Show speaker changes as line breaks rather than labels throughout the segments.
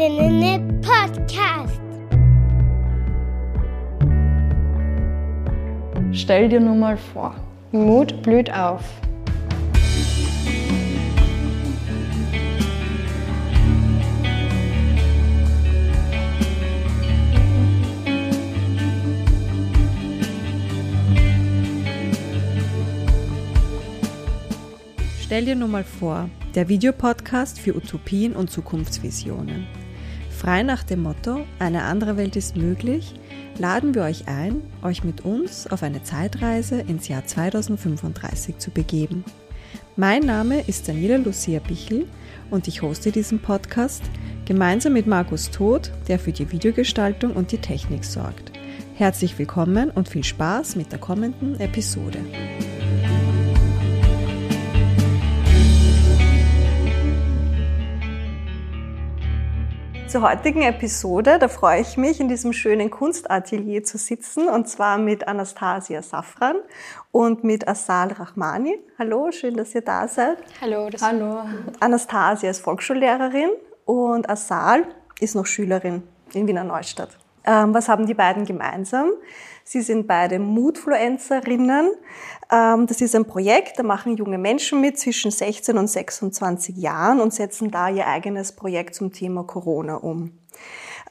Heldinnen Podcast.
Stell dir nur mal vor.
Mut blüht auf.
Stell dir nur mal vor, der Videopodcast für Utopien und Zukunftsvisionen. Frei nach dem Motto, eine andere Welt ist möglich, laden wir euch ein, euch mit uns auf eine Zeitreise ins Jahr 2035 zu begeben. Mein Name ist Daniela Lucia Bichel und ich hoste diesen Podcast gemeinsam mit Markus Todt, der für die Videogestaltung und die Technik sorgt. Herzlich willkommen und viel Spaß mit der kommenden Episode. Zur heutigen Episode, da freue ich mich, in diesem schönen Kunstatelier zu sitzen, und zwar mit Anastasia Safran und mit Asal Rahmani. Hallo, schön, dass ihr da seid.
Hallo. Das
Hallo.
Anastasia ist Volksschullehrerin und Asal ist noch Schülerin in Wiener Neustadt. Ähm, was haben die beiden gemeinsam? Sie sind beide Moodfluencerinnen. Ähm, das ist ein Projekt, da machen junge Menschen mit zwischen 16 und 26 Jahren und setzen da ihr eigenes Projekt zum Thema Corona um.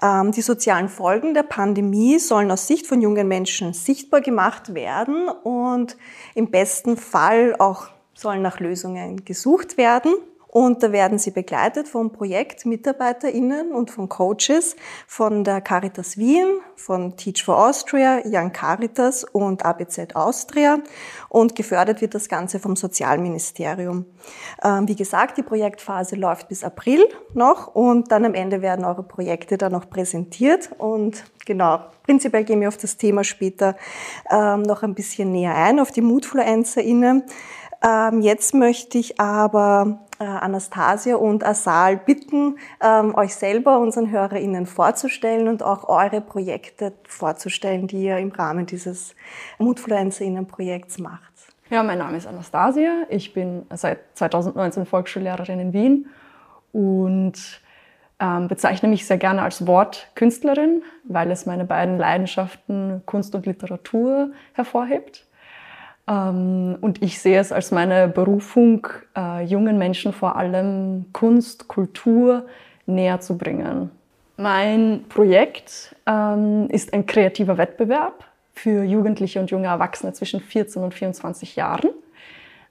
Ähm, die sozialen Folgen der Pandemie sollen aus Sicht von jungen Menschen sichtbar gemacht werden und im besten Fall auch sollen nach Lösungen gesucht werden. Und da werden sie begleitet von ProjektmitarbeiterInnen und von Coaches von der Caritas Wien, von Teach for Austria, Young Caritas und ABZ Austria. Und gefördert wird das Ganze vom Sozialministerium. Ähm, wie gesagt, die Projektphase läuft bis April noch und dann am Ende werden eure Projekte dann noch präsentiert. Und genau, prinzipiell gehen wir auf das Thema später ähm, noch ein bisschen näher ein, auf die MoodfluencerInnen. Ähm, jetzt möchte ich aber Anastasia und Asal bitten, ähm, euch selber unseren HörerInnen vorzustellen und auch eure Projekte vorzustellen, die ihr im Rahmen dieses MoodfluencerInnen-Projekts macht.
Ja, mein Name ist Anastasia. Ich bin seit 2019 Volksschullehrerin in Wien und ähm, bezeichne mich sehr gerne als Wortkünstlerin, weil es meine beiden Leidenschaften Kunst und Literatur hervorhebt. Ähm, und ich sehe es als meine Berufung, äh, jungen Menschen vor allem Kunst, Kultur näher zu bringen. Mein Projekt ähm, ist ein kreativer Wettbewerb für Jugendliche und junge Erwachsene zwischen 14 und 24 Jahren.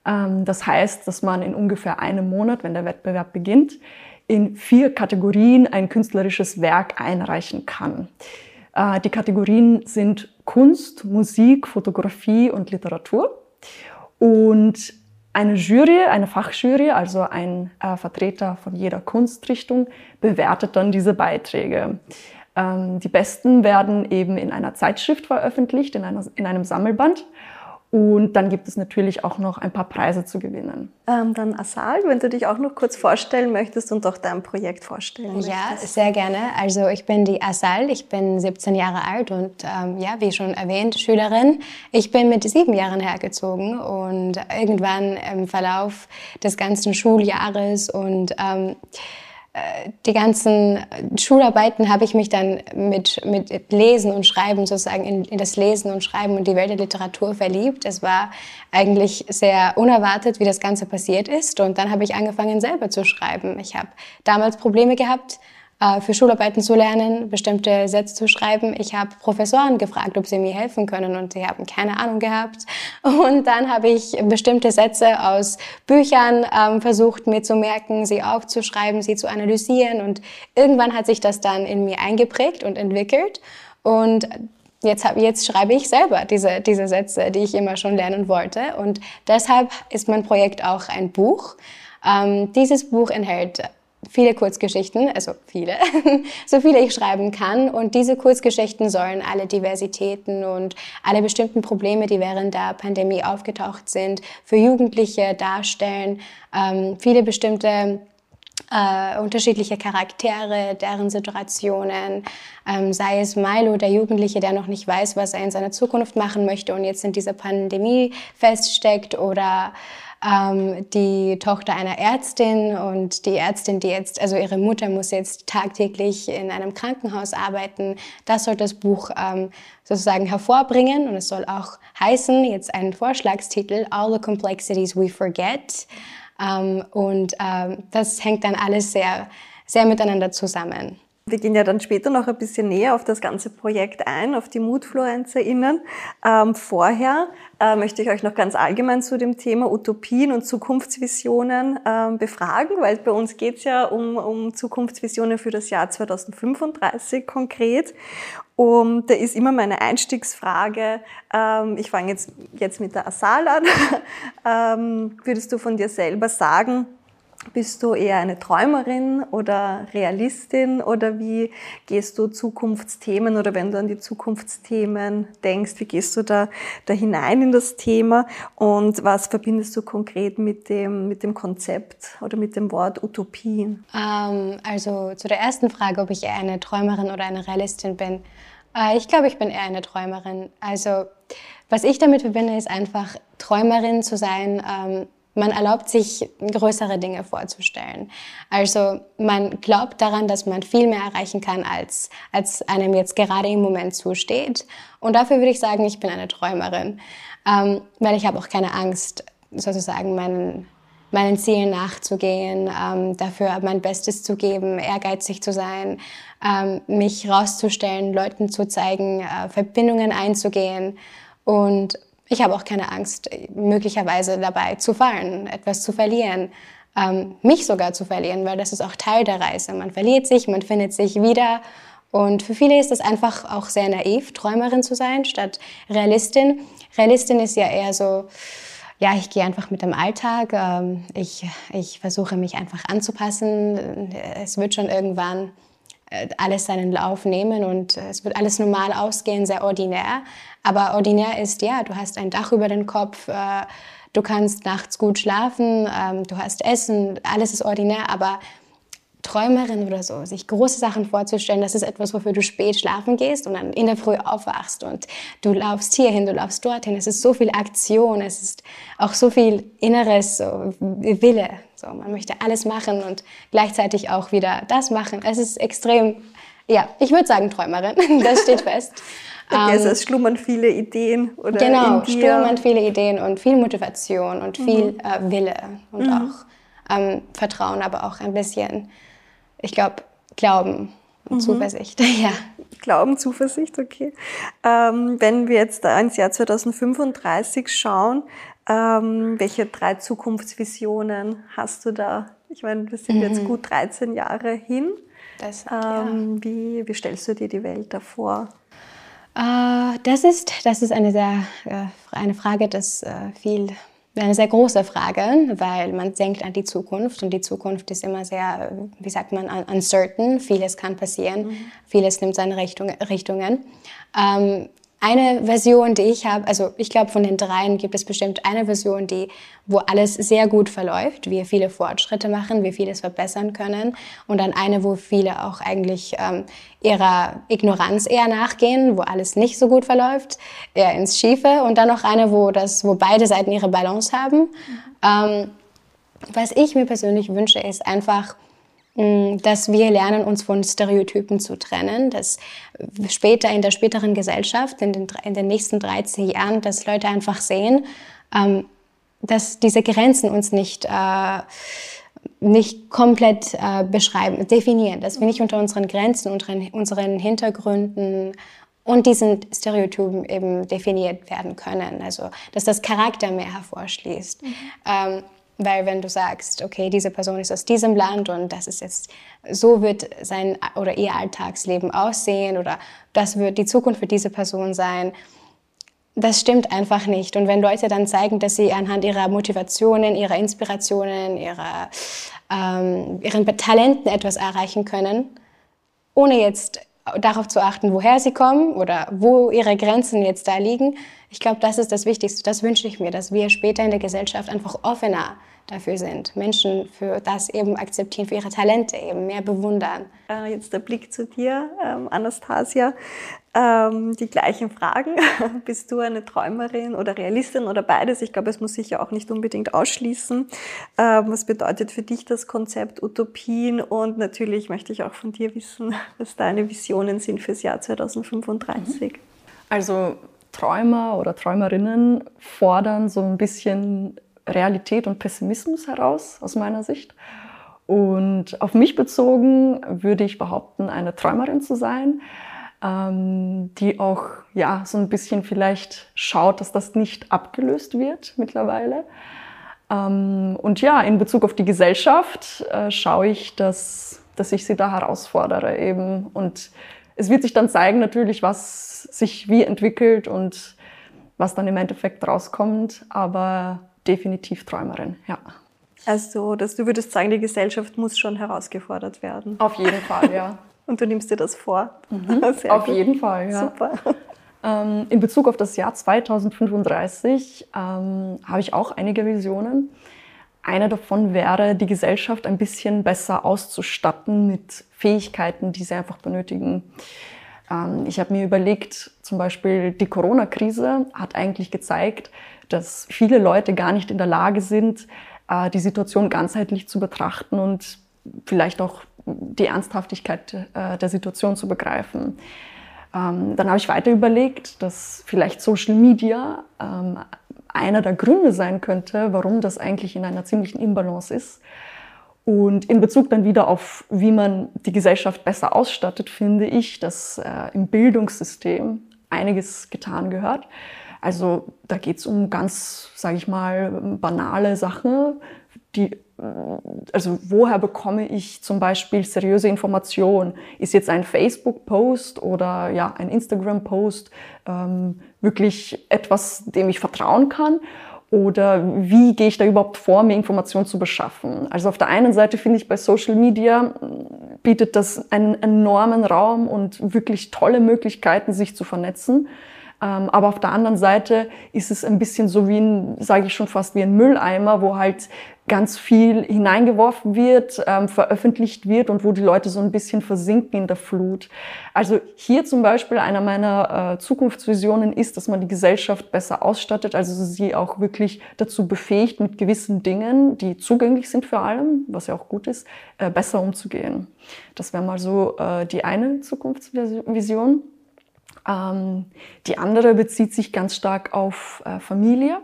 Ähm, das heißt, dass man in ungefähr einem Monat, wenn der Wettbewerb beginnt, in vier Kategorien ein künstlerisches Werk einreichen kann. Äh, die Kategorien sind Kunst, Musik, Fotografie und Literatur. Und eine Jury, eine Fachjury, also ein äh, Vertreter von jeder Kunstrichtung, bewertet dann diese Beiträge. Ähm, die besten werden eben in einer Zeitschrift veröffentlicht, in, einer, in einem Sammelband. Und dann gibt es natürlich auch noch ein paar Preise zu gewinnen.
Ähm, dann Asal, wenn du dich auch noch kurz vorstellen möchtest und auch dein Projekt vorstellen
Ja,
möchtest.
sehr gerne. Also ich bin die Asal, ich bin 17 Jahre alt und ähm, ja, wie schon erwähnt, Schülerin. Ich bin mit sieben Jahren hergezogen und irgendwann im Verlauf des ganzen Schuljahres und ähm, die ganzen Schularbeiten habe ich mich dann mit, mit Lesen und Schreiben sozusagen in, in, das Lesen und Schreiben und die Welt der Literatur verliebt. Es war eigentlich sehr unerwartet, wie das Ganze passiert ist. Und dann habe ich angefangen, selber zu schreiben. Ich habe damals Probleme gehabt, für Schularbeiten zu lernen, bestimmte Sätze zu schreiben. Ich habe Professoren gefragt, ob sie mir helfen können und sie haben keine Ahnung gehabt. Und dann habe ich bestimmte Sätze aus Büchern ähm, versucht mir zu merken, sie aufzuschreiben, sie zu analysieren und irgendwann hat sich das dann in mir eingeprägt und entwickelt und Jetzt, hab, jetzt schreibe ich selber diese, diese Sätze, die ich immer schon lernen wollte. Und deshalb ist mein Projekt auch ein Buch. Ähm, dieses Buch enthält viele Kurzgeschichten, also viele, so viele ich schreiben kann. Und diese Kurzgeschichten sollen alle Diversitäten und alle bestimmten Probleme, die während der Pandemie aufgetaucht sind, für Jugendliche darstellen. Ähm, viele bestimmte äh, unterschiedliche Charaktere, deren Situationen, ähm, sei es Milo, der Jugendliche, der noch nicht weiß, was er in seiner Zukunft machen möchte und jetzt in dieser Pandemie feststeckt, oder ähm, die Tochter einer Ärztin und die Ärztin, die jetzt, also ihre Mutter muss jetzt tagtäglich in einem Krankenhaus arbeiten. Das soll das Buch ähm, sozusagen hervorbringen und es soll auch heißen, jetzt einen Vorschlagstitel, All the Complexities We Forget. Ähm, und ähm, das hängt dann alles sehr, sehr miteinander zusammen.
Wir gehen ja dann später noch ein bisschen näher auf das ganze Projekt ein, auf die MutfluencerInnen. Ähm, vorher äh, möchte ich euch noch ganz allgemein zu dem Thema Utopien und Zukunftsvisionen ähm, befragen, weil bei uns geht es ja um, um Zukunftsvisionen für das Jahr 2035 konkret. Und da ist immer meine Einstiegsfrage, ähm, ich fange jetzt, jetzt mit der Asal an, ähm, würdest du von dir selber sagen, bist du eher eine Träumerin oder Realistin oder wie gehst du Zukunftsthemen oder wenn du an die Zukunftsthemen denkst, wie gehst du da, da hinein in das Thema und was verbindest du konkret mit dem, mit dem Konzept oder mit dem Wort Utopien?
Ähm, also zu der ersten Frage, ob ich eher eine Träumerin oder eine Realistin bin. Äh, ich glaube, ich bin eher eine Träumerin. Also was ich damit verbinde, ist einfach Träumerin zu sein. Ähm, man erlaubt sich größere Dinge vorzustellen. Also man glaubt daran, dass man viel mehr erreichen kann, als, als einem jetzt gerade im Moment zusteht. Und dafür würde ich sagen, ich bin eine Träumerin, ähm, weil ich habe auch keine Angst, sozusagen meinen, meinen Zielen nachzugehen, ähm, dafür mein Bestes zu geben, ehrgeizig zu sein, ähm, mich rauszustellen, Leuten zu zeigen, äh, Verbindungen einzugehen und ich habe auch keine Angst, möglicherweise dabei zu fallen, etwas zu verlieren, ähm, mich sogar zu verlieren, weil das ist auch Teil der Reise. Man verliert sich, man findet sich wieder. Und für viele ist es einfach auch sehr naiv, Träumerin zu sein, statt Realistin. Realistin ist ja eher so, ja, ich gehe einfach mit dem Alltag. Ähm, ich, ich versuche mich einfach anzupassen. Es wird schon irgendwann äh, alles seinen Lauf nehmen und äh, es wird alles normal ausgehen, sehr ordinär. Aber ordinär ist, ja, du hast ein Dach über den Kopf, äh, du kannst nachts gut schlafen, ähm, du hast Essen, alles ist ordinär, aber Träumerin oder so, sich große Sachen vorzustellen, das ist etwas, wofür du spät schlafen gehst und dann in der Früh aufwachst und du laufst hierhin, du laufst dorthin. Es ist so viel Aktion, es ist auch so viel Inneres so Wille. So, man möchte alles machen und gleichzeitig auch wieder das machen. Es ist extrem, ja, ich würde sagen Träumerin, das steht fest.
Also es schlummern viele Ideen oder
Genau, schlummern viele Ideen und viel Motivation und viel mhm. äh, Wille und mhm. auch ähm, Vertrauen, aber auch ein bisschen, ich glaube, Glauben und mhm. Zuversicht. ja.
Glauben, Zuversicht, okay. Ähm, wenn wir jetzt ins Jahr 2035 schauen, ähm, welche drei Zukunftsvisionen hast du da? Ich meine, wir sind jetzt mhm. gut 13 Jahre hin. Das, ähm, ja. wie, wie stellst du dir die Welt davor?
Äh, das ist, das ist eine, sehr, äh, eine Frage, das äh, viel, eine sehr große Frage, weil man denkt an die Zukunft und die Zukunft ist immer sehr, wie sagt man, uncertain. Vieles kann passieren, mhm. vieles nimmt seine Richtung, Richtungen. Ähm, eine Version, die ich habe, also ich glaube, von den dreien gibt es bestimmt eine Version, die, wo alles sehr gut verläuft, wir viele Fortschritte machen, wir vieles verbessern können. Und dann eine, wo viele auch eigentlich ähm, ihrer Ignoranz eher nachgehen, wo alles nicht so gut verläuft, eher ins Schiefe. Und dann noch eine, wo, das, wo beide Seiten ihre Balance haben. Mhm. Ähm, was ich mir persönlich wünsche, ist einfach, dass wir lernen, uns von Stereotypen zu trennen, dass später in der späteren Gesellschaft, in den, in den nächsten 13 Jahren, dass Leute einfach sehen, ähm, dass diese Grenzen uns nicht, äh, nicht komplett äh, beschreiben, definieren, dass wir nicht unter unseren Grenzen, unter unseren Hintergründen und diesen Stereotypen eben definiert werden können. Also, dass das Charakter mehr hervorschließt. Mhm. Ähm, weil wenn du sagst, okay, diese Person ist aus diesem Land und das ist jetzt, so wird sein oder ihr Alltagsleben aussehen oder das wird die Zukunft für diese Person sein, das stimmt einfach nicht. Und wenn Leute dann zeigen, dass sie anhand ihrer Motivationen, ihrer Inspirationen, ihrer, ähm, ihren Talenten etwas erreichen können, ohne jetzt darauf zu achten, woher sie kommen oder wo ihre Grenzen jetzt da liegen, ich glaube, das ist das Wichtigste. Das wünsche ich mir, dass wir später in der Gesellschaft einfach offener dafür sind. Menschen für das eben akzeptieren, für ihre Talente eben mehr bewundern.
Äh, jetzt der Blick zu dir, ähm, Anastasia. Ähm, die gleichen Fragen. Bist du eine Träumerin oder Realistin oder beides? Ich glaube, es muss sich ja auch nicht unbedingt ausschließen. Ähm, was bedeutet für dich das Konzept Utopien? Und natürlich möchte ich auch von dir wissen, was deine Visionen sind fürs Jahr 2035.
Also Träumer oder Träumerinnen fordern so ein bisschen Realität und Pessimismus heraus, aus meiner Sicht. Und auf mich bezogen würde ich behaupten, eine Träumerin zu sein, ähm, die auch ja so ein bisschen vielleicht schaut, dass das nicht abgelöst wird mittlerweile. Ähm, und ja, in Bezug auf die Gesellschaft äh, schaue ich, dass, dass ich sie da herausfordere eben. Und es wird sich dann zeigen natürlich, was sich wie entwickelt und was dann im Endeffekt rauskommt. Aber definitiv Träumerin, ja.
Also, dass du würdest sagen, die Gesellschaft muss schon herausgefordert werden.
Auf jeden Fall, ja.
Und du nimmst dir das vor?
Mhm, auf gut. jeden Fall, ja.
Super.
Ähm, in Bezug auf das Jahr 2035 ähm, habe ich auch einige Visionen. Eine davon wäre, die Gesellschaft ein bisschen besser auszustatten mit Fähigkeiten, die sie einfach benötigen. Ähm, ich habe mir überlegt, zum Beispiel die Corona-Krise hat eigentlich gezeigt, dass viele Leute gar nicht in der Lage sind, äh, die Situation ganzheitlich zu betrachten und vielleicht auch die Ernsthaftigkeit äh, der Situation zu begreifen. Ähm, dann habe ich weiter überlegt, dass vielleicht Social Media ähm, einer der Gründe sein könnte, warum das eigentlich in einer ziemlichen Imbalance ist. Und in Bezug dann wieder auf, wie man die Gesellschaft besser ausstattet, finde ich, dass äh, im Bildungssystem einiges getan gehört. Also da geht es um ganz, sage ich mal, banale Sachen, die, also woher bekomme ich zum Beispiel seriöse Informationen? Ist jetzt ein Facebook-Post oder ja, ein Instagram-Post ähm, wirklich etwas, dem ich vertrauen kann? Oder wie gehe ich da überhaupt vor, mir Informationen zu beschaffen? Also auf der einen Seite finde ich bei Social Media bietet das einen enormen Raum und wirklich tolle Möglichkeiten, sich zu vernetzen. Ähm, aber auf der anderen Seite ist es ein bisschen so wie ein, sage ich schon fast wie ein Mülleimer, wo halt ganz viel hineingeworfen wird, ähm, veröffentlicht wird und wo die Leute so ein bisschen versinken in der Flut. Also hier zum Beispiel einer meiner äh, Zukunftsvisionen ist, dass man die Gesellschaft besser ausstattet, also sie auch wirklich dazu befähigt, mit gewissen Dingen, die zugänglich sind für allen, was ja auch gut ist, äh, besser umzugehen. Das wäre mal so äh, die eine Zukunftsvision. Ähm, die andere bezieht sich ganz stark auf äh, Familie.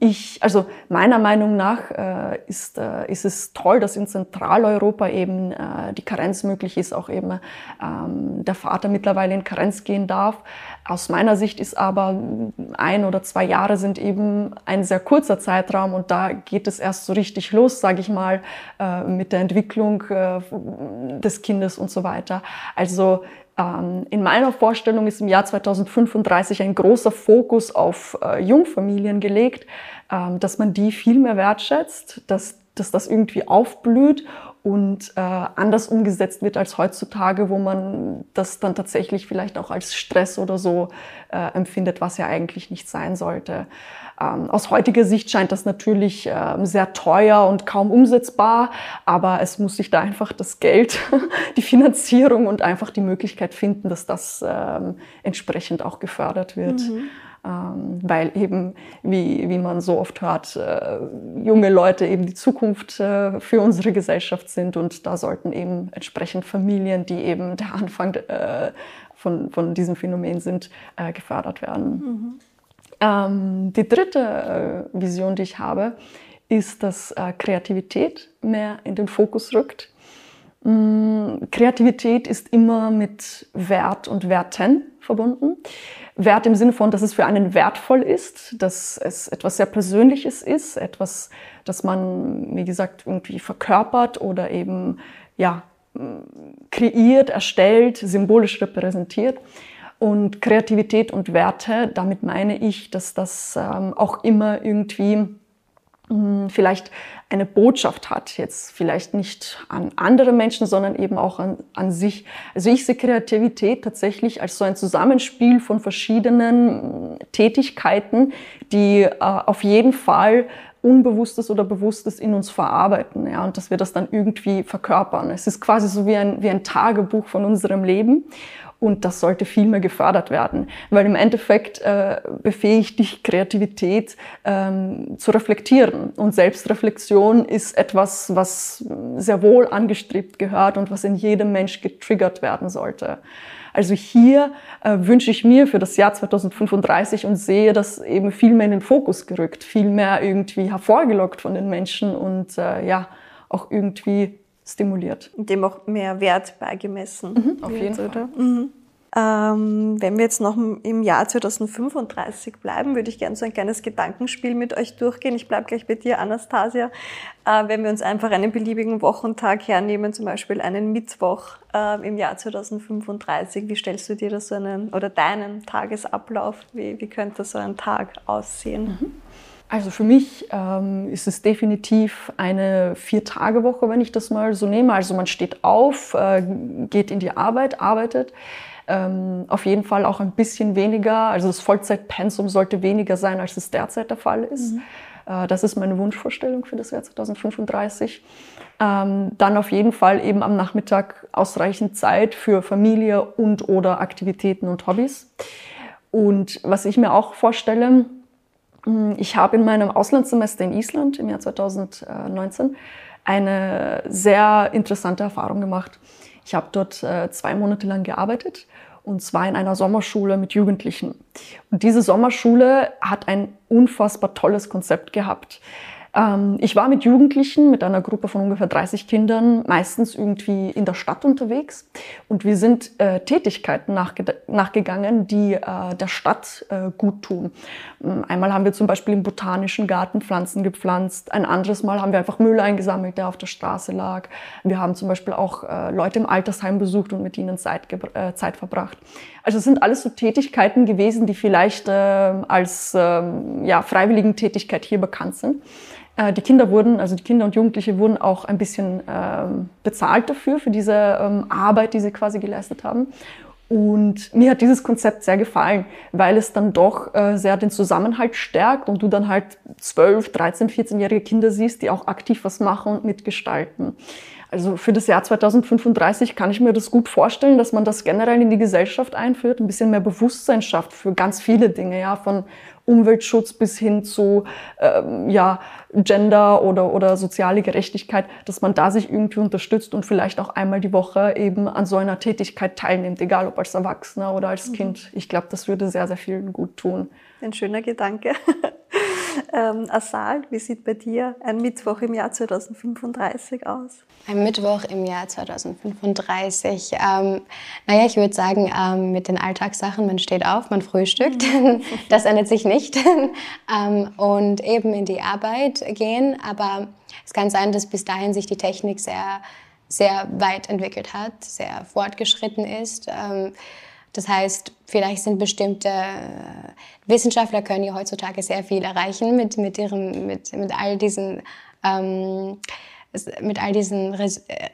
Ich, also meiner Meinung nach äh, ist, äh, ist es toll, dass in Zentraleuropa eben äh, die Karenz möglich ist, auch eben ähm, der Vater mittlerweile in Karenz gehen darf. Aus meiner Sicht ist aber ein oder zwei Jahre sind eben ein sehr kurzer Zeitraum und da geht es erst so richtig los, sage ich mal, äh, mit der Entwicklung äh, des Kindes und so weiter. Also in meiner Vorstellung ist im Jahr 2035 ein großer Fokus auf äh, Jungfamilien gelegt, ähm, dass man die viel mehr wertschätzt, dass, dass das irgendwie aufblüht und äh, anders umgesetzt wird als heutzutage, wo man das dann tatsächlich vielleicht auch als Stress oder so äh, empfindet, was ja eigentlich nicht sein sollte. Ähm, aus heutiger Sicht scheint das natürlich äh, sehr teuer und kaum umsetzbar, aber es muss sich da einfach das Geld, die Finanzierung und einfach die Möglichkeit finden, dass das ähm, entsprechend auch gefördert wird. Mhm. Ähm, weil eben, wie, wie man so oft hört, äh, junge Leute eben die Zukunft äh, für unsere Gesellschaft sind und da sollten eben entsprechend Familien, die eben der Anfang äh, von, von diesem Phänomen sind, äh, gefördert werden. Mhm. Ähm, die dritte äh, Vision, die ich habe, ist, dass äh, Kreativität mehr in den Fokus rückt. Mm, Kreativität ist immer mit Wert und Werten verbunden. Wert im Sinne von, dass es für einen wertvoll ist, dass es etwas sehr Persönliches ist, etwas, das man, wie gesagt, irgendwie verkörpert oder eben, ja, kreiert, erstellt, symbolisch repräsentiert. Und Kreativität und Werte, damit meine ich, dass das ähm, auch immer irgendwie mh, hm, vielleicht eine Botschaft hat. Jetzt vielleicht nicht an andere Menschen, sondern eben auch an, an sich. Also ich sehe Kreativität tatsächlich als so ein Zusammenspiel von verschiedenen hm, Tätigkeiten, die äh, auf jeden Fall Unbewusstes oder Bewusstes in uns verarbeiten, ja, und dass wir das dann irgendwie verkörpern. Es ist quasi so wie ein, wie ein Tagebuch von unserem Leben. Und das sollte viel mehr gefördert werden, weil im Endeffekt äh, befähigt dich Kreativität ähm, zu reflektieren. Und Selbstreflexion ist etwas, was sehr wohl angestrebt gehört und was in jedem Mensch getriggert werden sollte. Also hier äh, wünsche ich mir für das Jahr 2035 und sehe das eben viel mehr in den Fokus gerückt, viel mehr irgendwie hervorgelockt von den Menschen und äh, ja, auch irgendwie stimuliert.
Und dem auch mehr Wert beigemessen.
Mhm, auf jeden
wird,
Fall.
Mhm. Ähm, wenn wir jetzt noch im Jahr 2035 bleiben, würde ich gerne so ein kleines Gedankenspiel mit euch durchgehen. Ich bleibe gleich bei dir, Anastasia. Äh, wenn wir uns einfach einen beliebigen Wochentag hernehmen, zum Beispiel einen Mittwoch äh, im Jahr 2035, wie stellst du dir das so einen oder deinen Tagesablauf? Wie, wie könnte so ein Tag aussehen?
Mhm. Also für mich ähm, ist es definitiv eine Vier-Tage-Woche, wenn ich das mal so nehme. Also man steht auf, äh, geht in die Arbeit, arbeitet. Ähm, auf jeden Fall auch ein bisschen weniger. Also das Vollzeitpensum sollte weniger sein, als es derzeit der Fall ist. Mhm. Äh, das ist meine Wunschvorstellung für das Jahr 2035. Ähm, dann auf jeden Fall eben am Nachmittag ausreichend Zeit für Familie und oder Aktivitäten und Hobbys. Und was ich mir auch vorstelle, ich habe in meinem Auslandssemester in Island im Jahr 2019 eine sehr interessante Erfahrung gemacht. Ich habe dort äh, zwei Monate lang gearbeitet und zwar in einer Sommerschule mit Jugendlichen. Und diese Sommerschule hat ein unfassbar tolles Konzept gehabt. Ähm, ich war mit Jugendlichen, mit einer Gruppe von ungefähr 30 Kindern, meistens irgendwie in der Stadt unterwegs. Und wir sind äh, Tätigkeiten nachge nachgegangen, die äh, der Stadt äh, gut tun. Ähm, einmal haben wir zum Beispiel im Botanischen Garten Pflanzen gepflanzt. Ein anderes Mal haben wir einfach Müll eingesammelt, der auf der Straße lag. Wir haben zum Beispiel auch äh, Leute im Altersheim besucht und mit ihnen Zeit, äh, Zeit verbracht. Also es sind alles so Tätigkeiten gewesen, die vielleicht äh, als ähm, ja, Freiwilligentätigkeit hier bekannt sind. Äh, die Kinder wurden, also die Kinder und Jugendliche wurden auch ein bisschen ähm, bezahlt dafür, für diese ähm, Arbeit, die sie quasi geleistet haben. Und mir hat dieses Konzept sehr gefallen, weil es dann doch äh, sehr den Zusammenhalt stärkt und du dann halt 12, 13, 14-jährige Kinder siehst, die auch aktiv was machen und mitgestalten. Also für das Jahr 2035 kann ich mir das gut vorstellen, dass man das generell in die Gesellschaft einführt, ein bisschen mehr Bewusstsein schafft für ganz viele Dinge, ja, von Umweltschutz bis hin zu ähm, ja, Gender oder, oder soziale Gerechtigkeit, dass man da sich irgendwie unterstützt und vielleicht auch einmal die Woche eben an so einer Tätigkeit teilnimmt, egal ob als Erwachsener oder als mhm. Kind. Ich glaube, das würde sehr, sehr vielen gut tun.
Ein schöner Gedanke. ähm, Asal, wie sieht bei dir ein Mittwoch im Jahr 2035 aus?
Ein Mittwoch im Jahr 2035. Ähm, naja, ich würde sagen, ähm, mit den Alltagssachen, man steht auf, man frühstückt, mhm. das ändert sich nicht. ähm, und eben in die Arbeit gehen. Aber es kann sein, dass bis dahin sich die Technik sehr, sehr weit entwickelt hat, sehr fortgeschritten ist. Das heißt, vielleicht sind bestimmte äh, Wissenschaftler können ja heutzutage sehr viel erreichen mit, mit, ihrem, mit, mit all diesen ähm, mit all diesen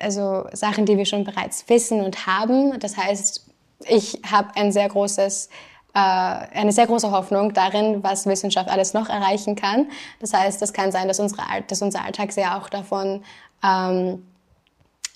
also Sachen, die wir schon bereits wissen und haben. Das heißt, ich habe ein sehr großes äh, eine sehr große Hoffnung darin, was Wissenschaft alles noch erreichen kann. Das heißt, es kann sein, dass, unsere, dass unser Alltag sehr auch davon ähm,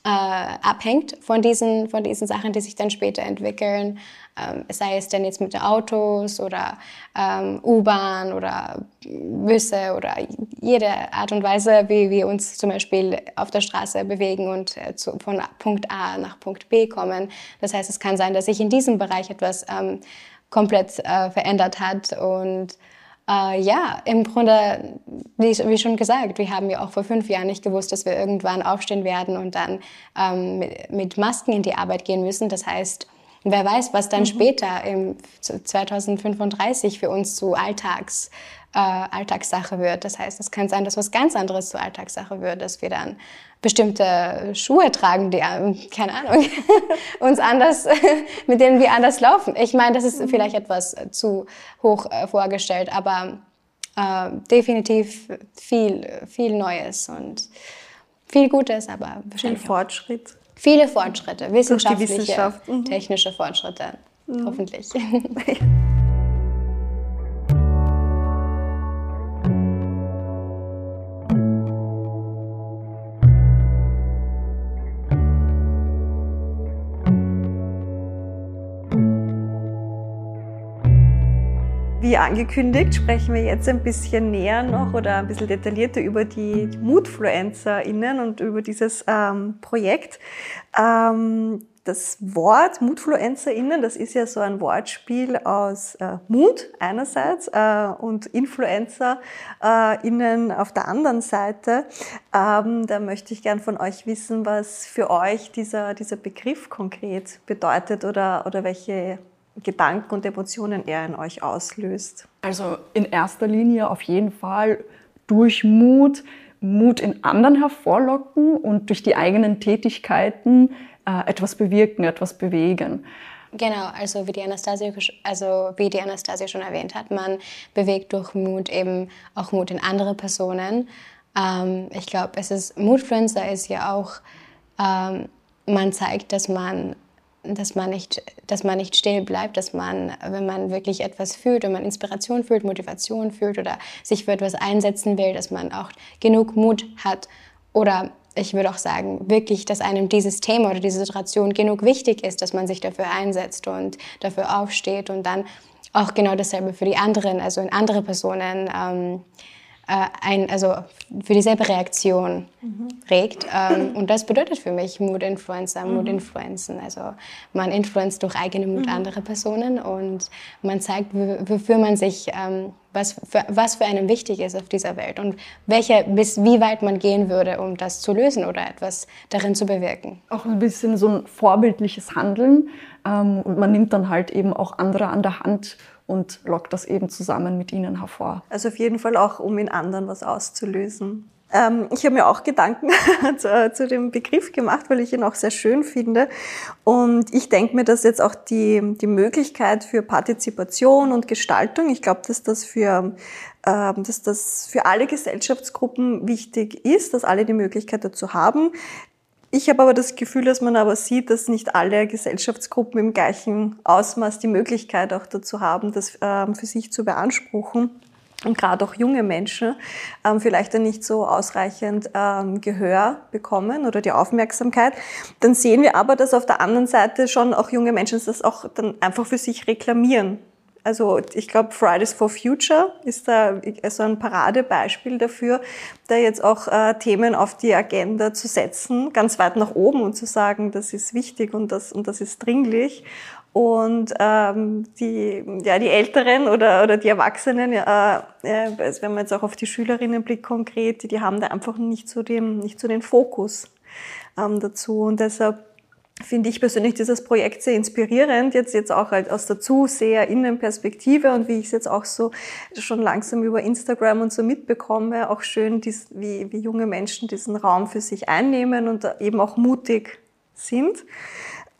äh, abhängt von diesen, von diesen Sachen, die sich dann später entwickeln. Ähm, sei es denn jetzt mit Autos oder ähm, U-Bahn oder Busse oder jede Art und Weise, wie wir uns zum Beispiel auf der Straße bewegen und äh, zu, von Punkt A nach Punkt B kommen. Das heißt, es kann sein, dass sich in diesem Bereich etwas ähm, komplett äh, verändert hat und äh, ja, im Grunde, wie, wie, schon gesagt, wir haben ja auch vor fünf Jahren nicht gewusst, dass wir irgendwann aufstehen werden und dann ähm, mit, mit, Masken in die Arbeit gehen müssen. Das heißt, wer weiß, was dann mhm. später im 2035 für uns zu Alltags äh, Alltagssache wird. Das heißt, es kann sein, dass was ganz anderes zur Alltagssache wird, dass wir dann bestimmte Schuhe tragen, die, ähm, keine Ahnung, uns anders, mit denen wir anders laufen. Ich meine, das ist vielleicht etwas zu hoch äh, vorgestellt, aber äh, definitiv viel, viel Neues und viel Gutes, aber
viel Fortschritt.
Viele Fortschritte, wissenschaftliche, Wissenschaft. mhm. technische Fortschritte, mhm. hoffentlich.
Wie angekündigt, sprechen wir jetzt ein bisschen näher noch oder ein bisschen detaillierter über die MoodfluencerInnen und über dieses ähm, Projekt. Ähm, das Wort MutfluencerInnen, das ist ja so ein Wortspiel aus äh, Mut einerseits äh, und InfluencerInnen auf der anderen Seite. Ähm, da möchte ich gern von euch wissen, was für euch dieser, dieser Begriff konkret bedeutet oder, oder welche Gedanken und Emotionen er in euch auslöst.
Also in erster Linie auf jeden Fall durch Mut, Mut in anderen hervorlocken und durch die eigenen Tätigkeiten äh, etwas bewirken, etwas bewegen.
Genau, also wie die Anastasia, also wie die Anastasia schon erwähnt hat, man bewegt durch Mut eben auch Mut in andere Personen. Ähm, ich glaube, es ist Moodfluencer ist ja auch, ähm, man zeigt, dass man dass man nicht, dass man nicht still bleibt, dass man, wenn man wirklich etwas fühlt, wenn man Inspiration fühlt, Motivation fühlt oder sich für etwas einsetzen will, dass man auch genug Mut hat. Oder ich würde auch sagen, wirklich, dass einem dieses Thema oder diese Situation genug wichtig ist, dass man sich dafür einsetzt und dafür aufsteht und dann auch genau dasselbe für die anderen, also in andere Personen ähm, äh, ein, also für dieselbe Reaktion mhm. regt. Ähm, und das bedeutet für mich Mood-Influencer, mhm. Mood-Influenzen. Also man influenzt durch eigene Mut mhm. andere Personen und man zeigt, wofür man sich, ähm, was, für, was für einen wichtig ist auf dieser Welt und welche, bis wie weit man gehen würde, um das zu lösen oder etwas darin zu bewirken.
Auch ein bisschen so ein vorbildliches Handeln ähm, und man nimmt dann halt eben auch andere an der Hand und lockt das eben zusammen mit ihnen hervor.
Also auf jeden Fall auch, um in anderen was auszulösen. Ähm, ich habe mir auch Gedanken zu, zu, dem Begriff gemacht, weil ich ihn auch sehr schön finde. Und ich denke mir, dass jetzt auch die, die Möglichkeit für Partizipation und Gestaltung, ich glaube, dass das für ähm, dass das für alle Gesellschaftsgruppen wichtig ist, dass alle die Möglichkeit dazu haben. Ich habe aber das Gefühl, dass man aber sieht, dass nicht alle Gesellschaftsgruppen im gleichen Ausmaß die Möglichkeit auch dazu haben, das ähm, für sich zu beanspruchen. Und gerade auch junge Menschen ähm, vielleicht dann nicht so ausreichend ähm, Gehör bekommen oder die Aufmerksamkeit. Dann sehen wir aber, dass auf der anderen Seite schon auch junge Menschen das auch dann einfach für sich reklamieren. Also ich glaube, Fridays for Future ist da so ein Paradebeispiel dafür, da jetzt auch äh, Themen auf die Agenda zu setzen, ganz weit nach oben und zu sagen, das ist wichtig und das, und das ist dringlich. Und ähm, die, ja, die Älteren oder, oder die Erwachsenen, äh, äh, wenn man jetzt auch auf die Schülerinnen blickt konkret, die, die haben da einfach nicht so den, nicht so den Fokus ähm, dazu. Und deshalb finde ich persönlich dieses Projekt sehr inspirierend, jetzt, jetzt auch halt aus der Zuseherinnenperspektive und wie ich es jetzt auch so schon langsam über Instagram und so mitbekomme, auch schön, dies, wie, wie junge Menschen diesen Raum für sich einnehmen und eben auch mutig sind.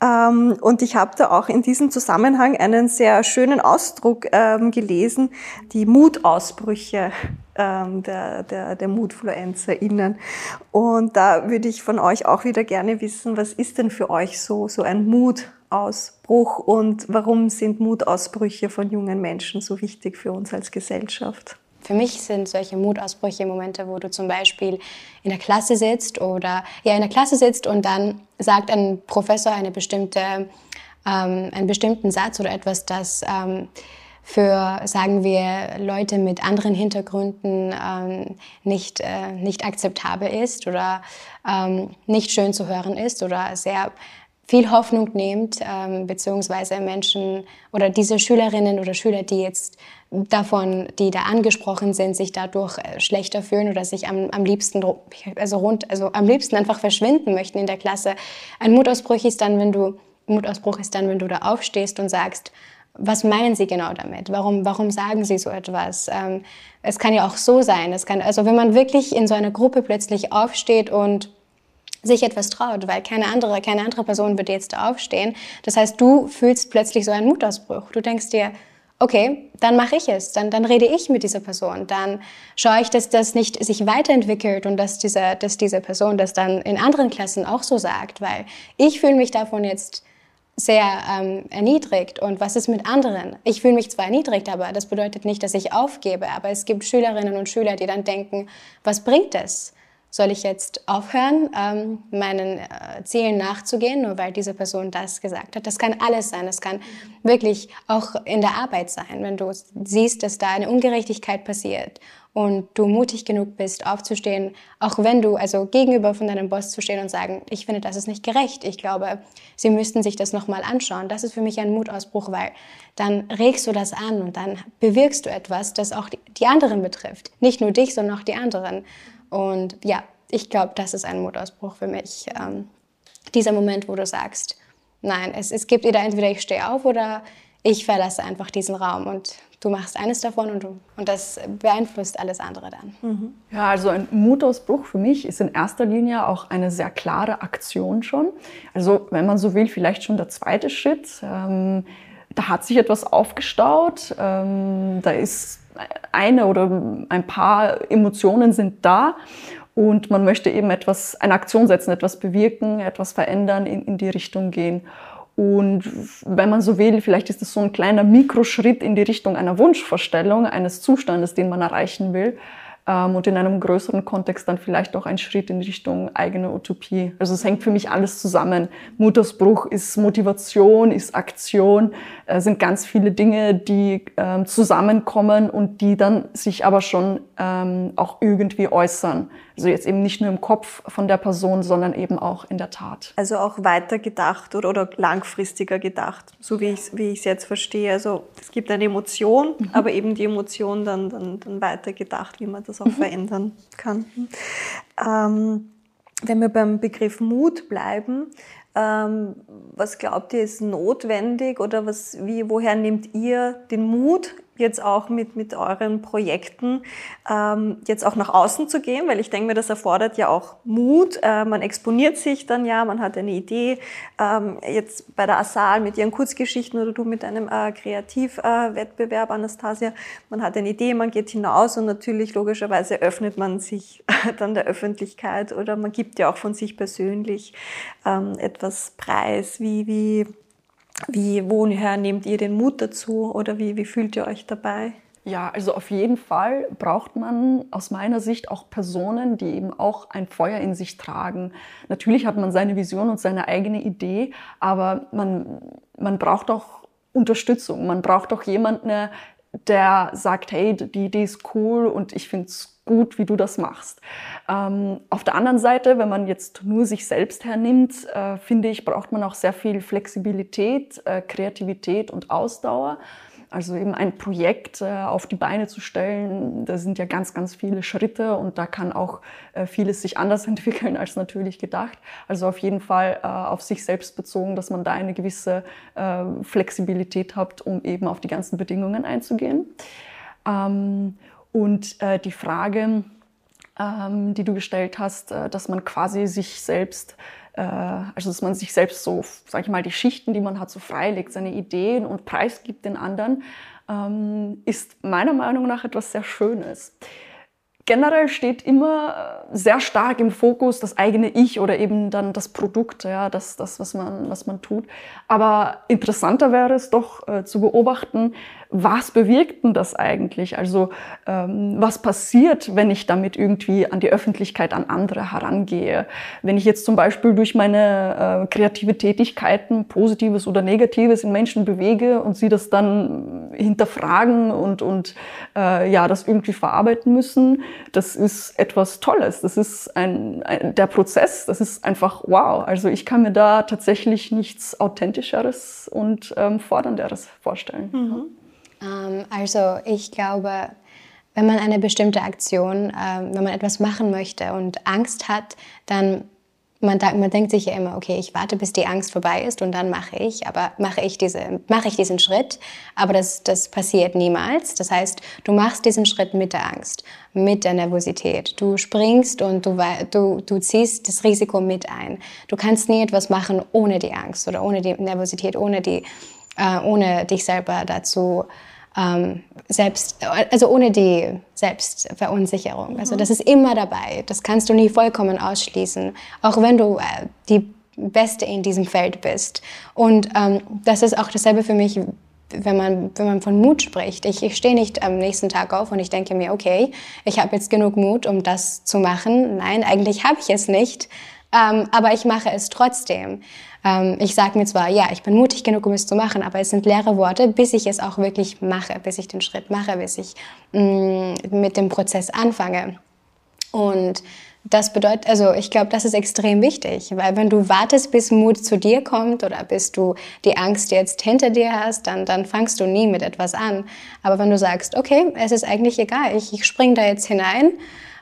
Ähm, und ich habe da auch in diesem Zusammenhang einen sehr schönen Ausdruck ähm, gelesen, die Mutausbrüche ähm, der, der, der MoodfluencerInnen. Und da würde ich von euch auch wieder gerne wissen, was ist denn für euch so, so ein Mutausbruch und warum sind Mutausbrüche von jungen Menschen so wichtig für uns als Gesellschaft?
Für mich sind solche Mutausbrüche Momente, wo du zum Beispiel in der Klasse sitzt oder ja in der Klasse sitzt und dann sagt ein Professor eine bestimmte, ähm, einen bestimmten Satz oder etwas, das ähm, für, sagen wir, Leute mit anderen Hintergründen ähm, nicht, äh, nicht akzeptabel ist oder ähm, nicht schön zu hören ist oder sehr viel Hoffnung nimmt, ähm, beziehungsweise Menschen oder diese Schülerinnen oder Schüler, die jetzt davon, die da angesprochen sind, sich dadurch äh, schlechter fühlen oder sich am, am liebsten, also rund, also am liebsten einfach verschwinden möchten in der Klasse. Ein Mutausbruch ist dann, wenn du, Mutausbruch ist dann, wenn du da aufstehst und sagst, was meinen Sie genau damit? Warum, warum sagen Sie so etwas? Ähm, es kann ja auch so sein. Es kann, also wenn man wirklich in so einer Gruppe plötzlich aufsteht und sich etwas traut, weil keine andere, keine andere Person wird jetzt aufstehen. Das heißt, du fühlst plötzlich so einen Mutausbruch. Du denkst dir, okay, dann mache ich es, dann, dann rede ich mit dieser Person, dann schaue ich, dass das nicht sich weiterentwickelt und dass diese, dass diese Person das dann in anderen Klassen auch so sagt, weil ich fühle mich davon jetzt sehr ähm, erniedrigt. Und was ist mit anderen? Ich fühle mich zwar erniedrigt, aber das bedeutet nicht, dass ich aufgebe. Aber es gibt Schülerinnen und Schüler, die dann denken, was bringt es? soll ich jetzt aufhören, ähm, meinen äh, Zielen nachzugehen, nur weil diese Person das gesagt hat? Das kann alles sein. Das kann wirklich auch in der Arbeit sein, wenn du siehst, dass da eine Ungerechtigkeit passiert und du mutig genug bist, aufzustehen, auch wenn du, also gegenüber von deinem Boss zu stehen und sagen, ich finde, das ist nicht gerecht. Ich glaube, sie müssten sich das nochmal anschauen. Das ist für mich ein Mutausbruch, weil dann regst du das an und dann bewirkst du etwas, das auch die anderen betrifft. Nicht nur dich, sondern auch die anderen. Und ja, ich glaube, das ist ein Mutausbruch für mich. Ähm, dieser Moment, wo du sagst, nein, es, es gibt entweder ich stehe auf oder ich verlasse einfach diesen Raum und du machst eines davon und, du, und das beeinflusst alles andere dann.
Mhm. Ja, also ein Mutausbruch für mich ist in erster Linie auch eine sehr klare Aktion schon. Also wenn man so will, vielleicht schon der zweite Schritt. Ähm, da hat sich etwas aufgestaut, ähm, da ist eine oder ein paar Emotionen sind da und man möchte eben etwas, eine Aktion setzen, etwas bewirken, etwas verändern, in, in die Richtung gehen. Und wenn man so will, vielleicht ist es so ein kleiner Mikroschritt in die Richtung einer Wunschvorstellung, eines Zustandes, den man erreichen will ähm, und in einem größeren Kontext dann vielleicht auch ein Schritt in Richtung eigene Utopie. Also es hängt für mich alles zusammen. Muttersbruch ist Motivation, ist Aktion, äh, sind ganz viele Dinge, die ähm, zusammenkommen und die dann sich aber schon ähm, auch irgendwie äußern. Also jetzt eben nicht nur im Kopf von der Person, sondern eben auch in der Tat.
Also auch weiter gedacht oder, oder langfristiger gedacht, so wie ich es wie jetzt verstehe. Also es gibt eine Emotion, mhm. aber eben die Emotion dann, dann, dann weiter gedacht, wie man das auch mhm. verändern kann. Ähm, wenn wir beim Begriff Mut bleiben, ähm, was glaubt ihr ist notwendig oder was, wie, woher nehmt ihr den Mut, jetzt auch mit, mit euren Projekten ähm, jetzt auch nach außen zu gehen, weil ich denke mir, das erfordert ja auch Mut. Äh, man exponiert sich dann ja, man hat eine Idee. Ähm, jetzt bei der Asal mit ihren Kurzgeschichten oder du mit einem äh, Kreativwettbewerb, äh, Anastasia, man hat eine Idee, man geht hinaus und natürlich logischerweise öffnet man sich dann der Öffentlichkeit oder man gibt ja auch von sich persönlich ähm, etwas preis, wie, wie wie, woher nehmt ihr den Mut dazu oder wie, wie fühlt ihr euch dabei?
Ja, also auf jeden Fall braucht man aus meiner Sicht auch Personen, die eben auch ein Feuer in sich tragen. Natürlich hat man seine Vision und seine eigene Idee, aber man, man braucht auch Unterstützung. Man braucht auch jemanden, der sagt, hey, die Idee ist cool und ich finde es gut, wie du das machst. Ähm, auf der anderen Seite, wenn man jetzt nur sich selbst hernimmt, äh, finde ich, braucht man auch sehr viel Flexibilität, äh, Kreativität und Ausdauer. Also eben ein Projekt äh, auf die Beine zu stellen, da sind ja ganz, ganz viele Schritte und da kann auch äh, vieles sich anders entwickeln als natürlich gedacht. Also auf jeden Fall äh, auf sich selbst bezogen, dass man da eine gewisse äh, Flexibilität hat, um eben auf die ganzen Bedingungen einzugehen. Ähm, und äh, die Frage, ähm, die du gestellt hast, äh, dass man quasi sich selbst, äh, also dass man sich selbst so, sag ich mal, die Schichten, die man hat, so freilegt, seine Ideen und preisgibt den anderen, ähm, ist meiner Meinung nach etwas sehr Schönes generell steht immer äh, sehr stark im Fokus das eigene Ich oder eben dann das Produkt, ja, das, das was, man, was man tut. Aber interessanter wäre es doch äh, zu beobachten, was bewirkt denn das eigentlich? Also ähm, was passiert, wenn ich damit irgendwie an die Öffentlichkeit, an andere herangehe? Wenn ich jetzt zum Beispiel durch meine äh, kreative Tätigkeiten Positives oder Negatives in Menschen bewege und sie das dann hinterfragen und, und äh, ja, das irgendwie verarbeiten müssen, das ist etwas Tolles. Das ist ein, ein, der Prozess, das ist einfach wow. Also ich kann mir da tatsächlich nichts Authentischeres und ähm, Fordernderes vorstellen.
Mhm. Ähm, also ich glaube, wenn man eine bestimmte Aktion, ähm, wenn man etwas machen möchte und Angst hat, dann man, man, denkt sich ja immer, okay, ich warte, bis die Angst vorbei ist und dann mache ich, aber mache ich, diese, mache ich diesen Schritt, aber das, das passiert niemals. Das heißt, du machst diesen Schritt mit der Angst, mit der Nervosität. Du springst und du, du, du ziehst das Risiko mit ein. Du kannst nie etwas machen ohne die Angst oder ohne die Nervosität, ohne, die, äh, ohne dich selber dazu ähm, selbst, also ohne die Selbstverunsicherung. Also das ist immer dabei. Das kannst du nie vollkommen ausschließen, auch wenn du äh, die Beste in diesem Feld bist. Und ähm, das ist auch dasselbe für mich, wenn man, wenn man von Mut spricht. Ich, ich stehe nicht am nächsten Tag auf und ich denke mir, okay, ich habe jetzt genug Mut, um das zu machen. Nein, eigentlich habe ich es nicht, ähm, aber ich mache es trotzdem. Ähm, ich sage mir zwar, ja, ich bin mutig genug, um es zu machen, aber es sind leere Worte, bis ich es auch wirklich mache, bis ich den Schritt mache, bis ich mh, mm, mit dem Prozess anfange. Und das bedeutet, also ich glaube, das ist extrem wichtig, weil wenn du wartest, bis Mut zu dir kommt oder bis du die Angst jetzt hinter dir hast, dann, dann fangst du nie mit etwas an. Aber wenn du sagst, okay, es ist eigentlich egal, ich, ich spring da jetzt hinein,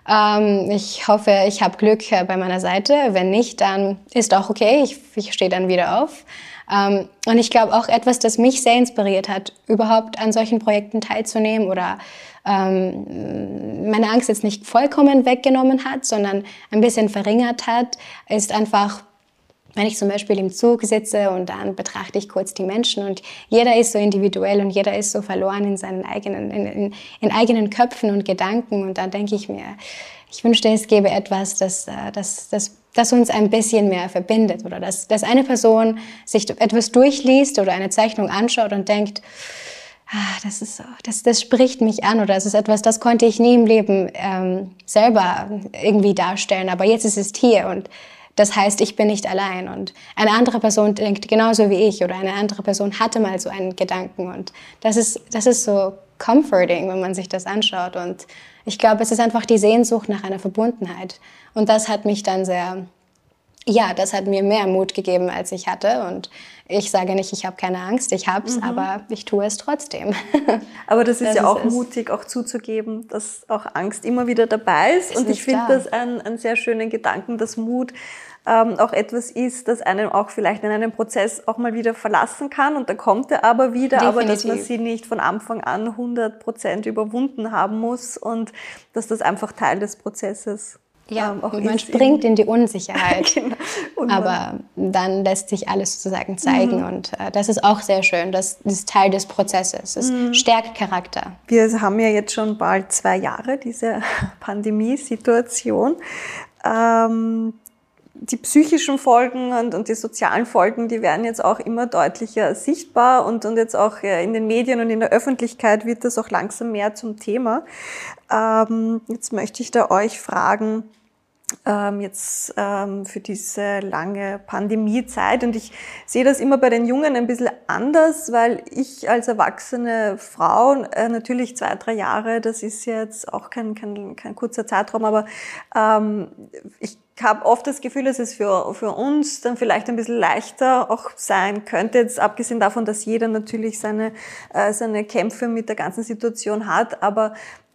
ähm, ich hoffe, ich habe Glück äh, bei meiner Seite. Wenn nicht, dann ist auch okay, ich, ich stehe dann wieder auf. Ähm, und ich glaube auch etwas, das mich sehr inspiriert hat, überhaupt an solchen Projekten teilzunehmen oder ähm, meine Angst jetzt nicht vollkommen weggenommen hat, sondern ein bisschen verringert hat, ist einfach wenn ich zum Beispiel im Zug sitze und dann betrachte ich kurz die Menschen und jeder ist so individuell und jeder ist so verloren in seinen eigenen, in, in, in eigenen Köpfen und Gedanken und dann denke ich mir, ich wünschte, es gäbe etwas, das, äh, das, das, das uns ein bisschen mehr verbindet oder dass, dass eine Person sich etwas durchliest oder eine Zeichnung anschaut und denkt, ah, das ist so, das, das spricht mich an oder das ist etwas, das konnte ich nie im Leben ähm, selber irgendwie darstellen, aber jetzt ist es hier und das heißt, ich bin nicht allein und eine andere Person denkt genauso wie ich oder eine andere Person hatte mal so einen Gedanken und das ist, das ist so comforting, wenn man sich das anschaut und ich glaube, es ist einfach die Sehnsucht nach einer Verbundenheit und das hat mich dann sehr ja, das hat mir mehr Mut gegeben, als ich hatte. Und ich sage nicht, ich habe keine Angst, ich habe es, mhm. aber ich tue es trotzdem.
Aber das ist das ja ist auch es. mutig, auch zuzugeben, dass auch Angst immer wieder dabei ist. ist und ich finde das einen, einen sehr schönen Gedanken, dass Mut ähm, auch etwas ist, das einem auch vielleicht in einem Prozess auch mal wieder verlassen kann. Und dann kommt er aber wieder, Definitiv. aber dass man sie nicht von Anfang an 100 Prozent überwunden haben muss und dass das einfach Teil des Prozesses ist.
Ja, ähm, man springt in die Unsicherheit. genau. Aber dann lässt sich alles sozusagen zeigen. Mhm. Und äh, das ist auch sehr schön. Das ist Teil des Prozesses. Es mhm. stärkt Charakter.
Wir haben ja jetzt schon bald zwei Jahre diese Pandemiesituation. Ähm, die psychischen Folgen und, und die sozialen Folgen, die werden jetzt auch immer deutlicher sichtbar und, und jetzt auch äh, in den Medien und in der Öffentlichkeit wird das auch langsam mehr zum Thema. Ähm, jetzt möchte ich da euch fragen, ähm, jetzt ähm, für diese lange Pandemiezeit. Und ich sehe das immer bei den Jungen ein bisschen anders, weil ich als erwachsene Frau äh, natürlich zwei, drei Jahre, das ist jetzt auch kein, kein, kein kurzer Zeitraum, aber ähm, ich habe oft das Gefühl, dass es für, für uns dann vielleicht ein bisschen leichter auch sein könnte, jetzt abgesehen davon, dass jeder natürlich seine, äh, seine Kämpfe mit der ganzen Situation hat, aber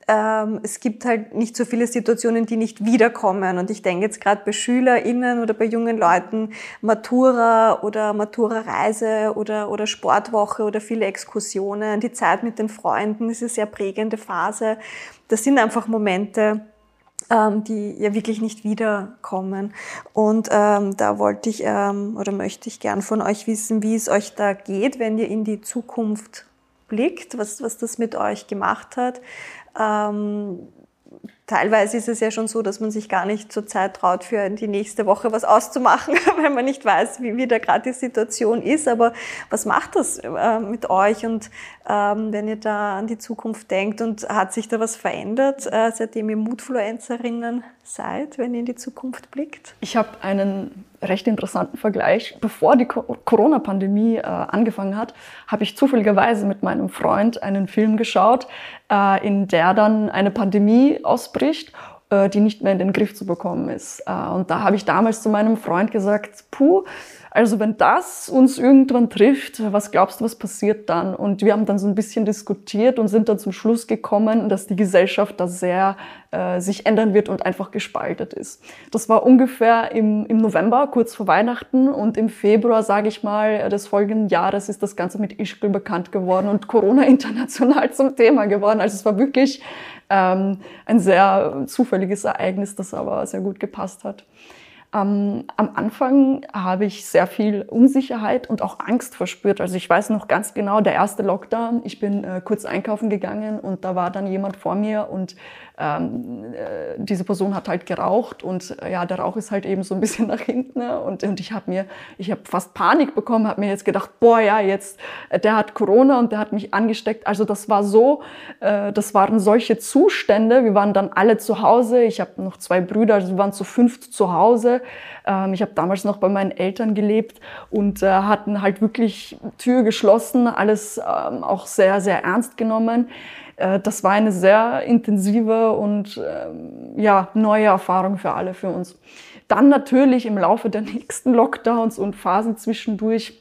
ähm, es gibt halt nicht so viele Situationen, die nicht wiederkommen. Und ich denke jetzt gerade bei SchülerInnen oder bei jungen Leuten, Matura oder Matura-Reise oder, oder Sportwoche oder viele Exkursionen, die Zeit mit den Freunden ist eine sehr prägende Phase. Das sind einfach Momente, ähm, die ja wirklich nicht wiederkommen. Und ähm, da wollte ich ähm, oder möchte ich gern von euch wissen, wie es euch da geht, wenn ihr in die Zukunft blickt, was, was das mit euch gemacht hat. Ähm, teilweise ist es ja schon so, dass man sich gar nicht zur Zeit traut, für die nächste Woche was auszumachen, weil man nicht weiß, wie, wie da gerade die Situation ist. Aber was macht das äh, mit euch? Und ähm, wenn ihr da an die Zukunft denkt und hat sich da was verändert, äh, seitdem ihr Moodfluencerinnen seid, wenn ihr in die Zukunft blickt?
Ich habe einen recht interessanten Vergleich. Bevor die Corona-Pandemie äh, angefangen hat, habe ich zufälligerweise mit meinem Freund einen Film geschaut, äh, in der dann eine Pandemie ausbricht äh, die nicht mehr in den Griff zu bekommen ist. Äh, und da habe ich damals zu meinem Freund gesagt, puh, also wenn das uns irgendwann trifft, was glaubst du, was passiert dann? Und wir haben dann so ein bisschen diskutiert und sind dann zum Schluss gekommen, dass die Gesellschaft da sehr äh, sich ändern wird und einfach gespaltet ist. Das war ungefähr im, im November, kurz vor Weihnachten und im Februar, sage ich mal, des folgenden Jahres ist das Ganze mit Ischgl bekannt geworden und Corona international zum Thema geworden. Also es war wirklich ähm, ein sehr zufälliges Ereignis, das aber sehr gut gepasst hat. Ähm, am Anfang habe ich sehr viel Unsicherheit und auch Angst verspürt. Also ich weiß noch ganz genau, der erste Lockdown, ich bin äh, kurz einkaufen gegangen und da war dann jemand vor mir und ähm, äh, diese Person hat halt geraucht und äh, ja, der Rauch ist halt eben so ein bisschen nach hinten ne? und, und ich habe mir, ich habe fast Panik bekommen, habe mir jetzt gedacht, boah, ja, jetzt, äh, der hat Corona und der hat mich angesteckt. Also das war so, äh, das waren solche Zustände. Wir waren dann alle zu Hause. Ich habe noch zwei Brüder, also wir waren zu fünft zu Hause. Ähm, ich habe damals noch bei meinen Eltern gelebt und äh, hatten halt wirklich Tür geschlossen, alles ähm, auch sehr, sehr ernst genommen. Äh, das war eine sehr intensive und ähm, ja, neue Erfahrung für alle, für uns. Dann natürlich im Laufe der nächsten Lockdowns und Phasen zwischendurch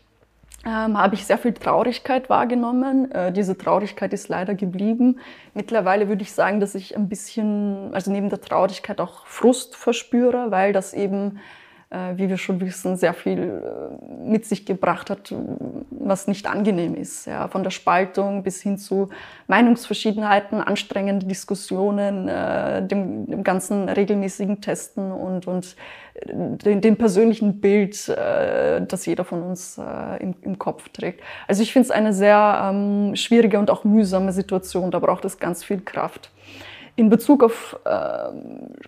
ähm, habe ich sehr viel Traurigkeit wahrgenommen. Äh, diese Traurigkeit ist leider geblieben. Mittlerweile würde ich sagen, dass ich ein bisschen, also neben der Traurigkeit auch Frust verspüre, weil das eben wie wir schon wissen, sehr viel äh, mit sich gebracht hat, was nicht angenehm ist. Ja, von der Spaltung bis hin zu Meinungsverschiedenheiten, anstrengende Diskussionen, äh, dem, dem ganzen regelmäßigen Testen und, und dem, dem persönlichen Bild, das jeder von uns im, im Kopf trägt. Also ich finde es eine sehr ähm, schwierige und auch mühsame Situation. Da braucht es ganz viel Kraft. In Bezug auf äh,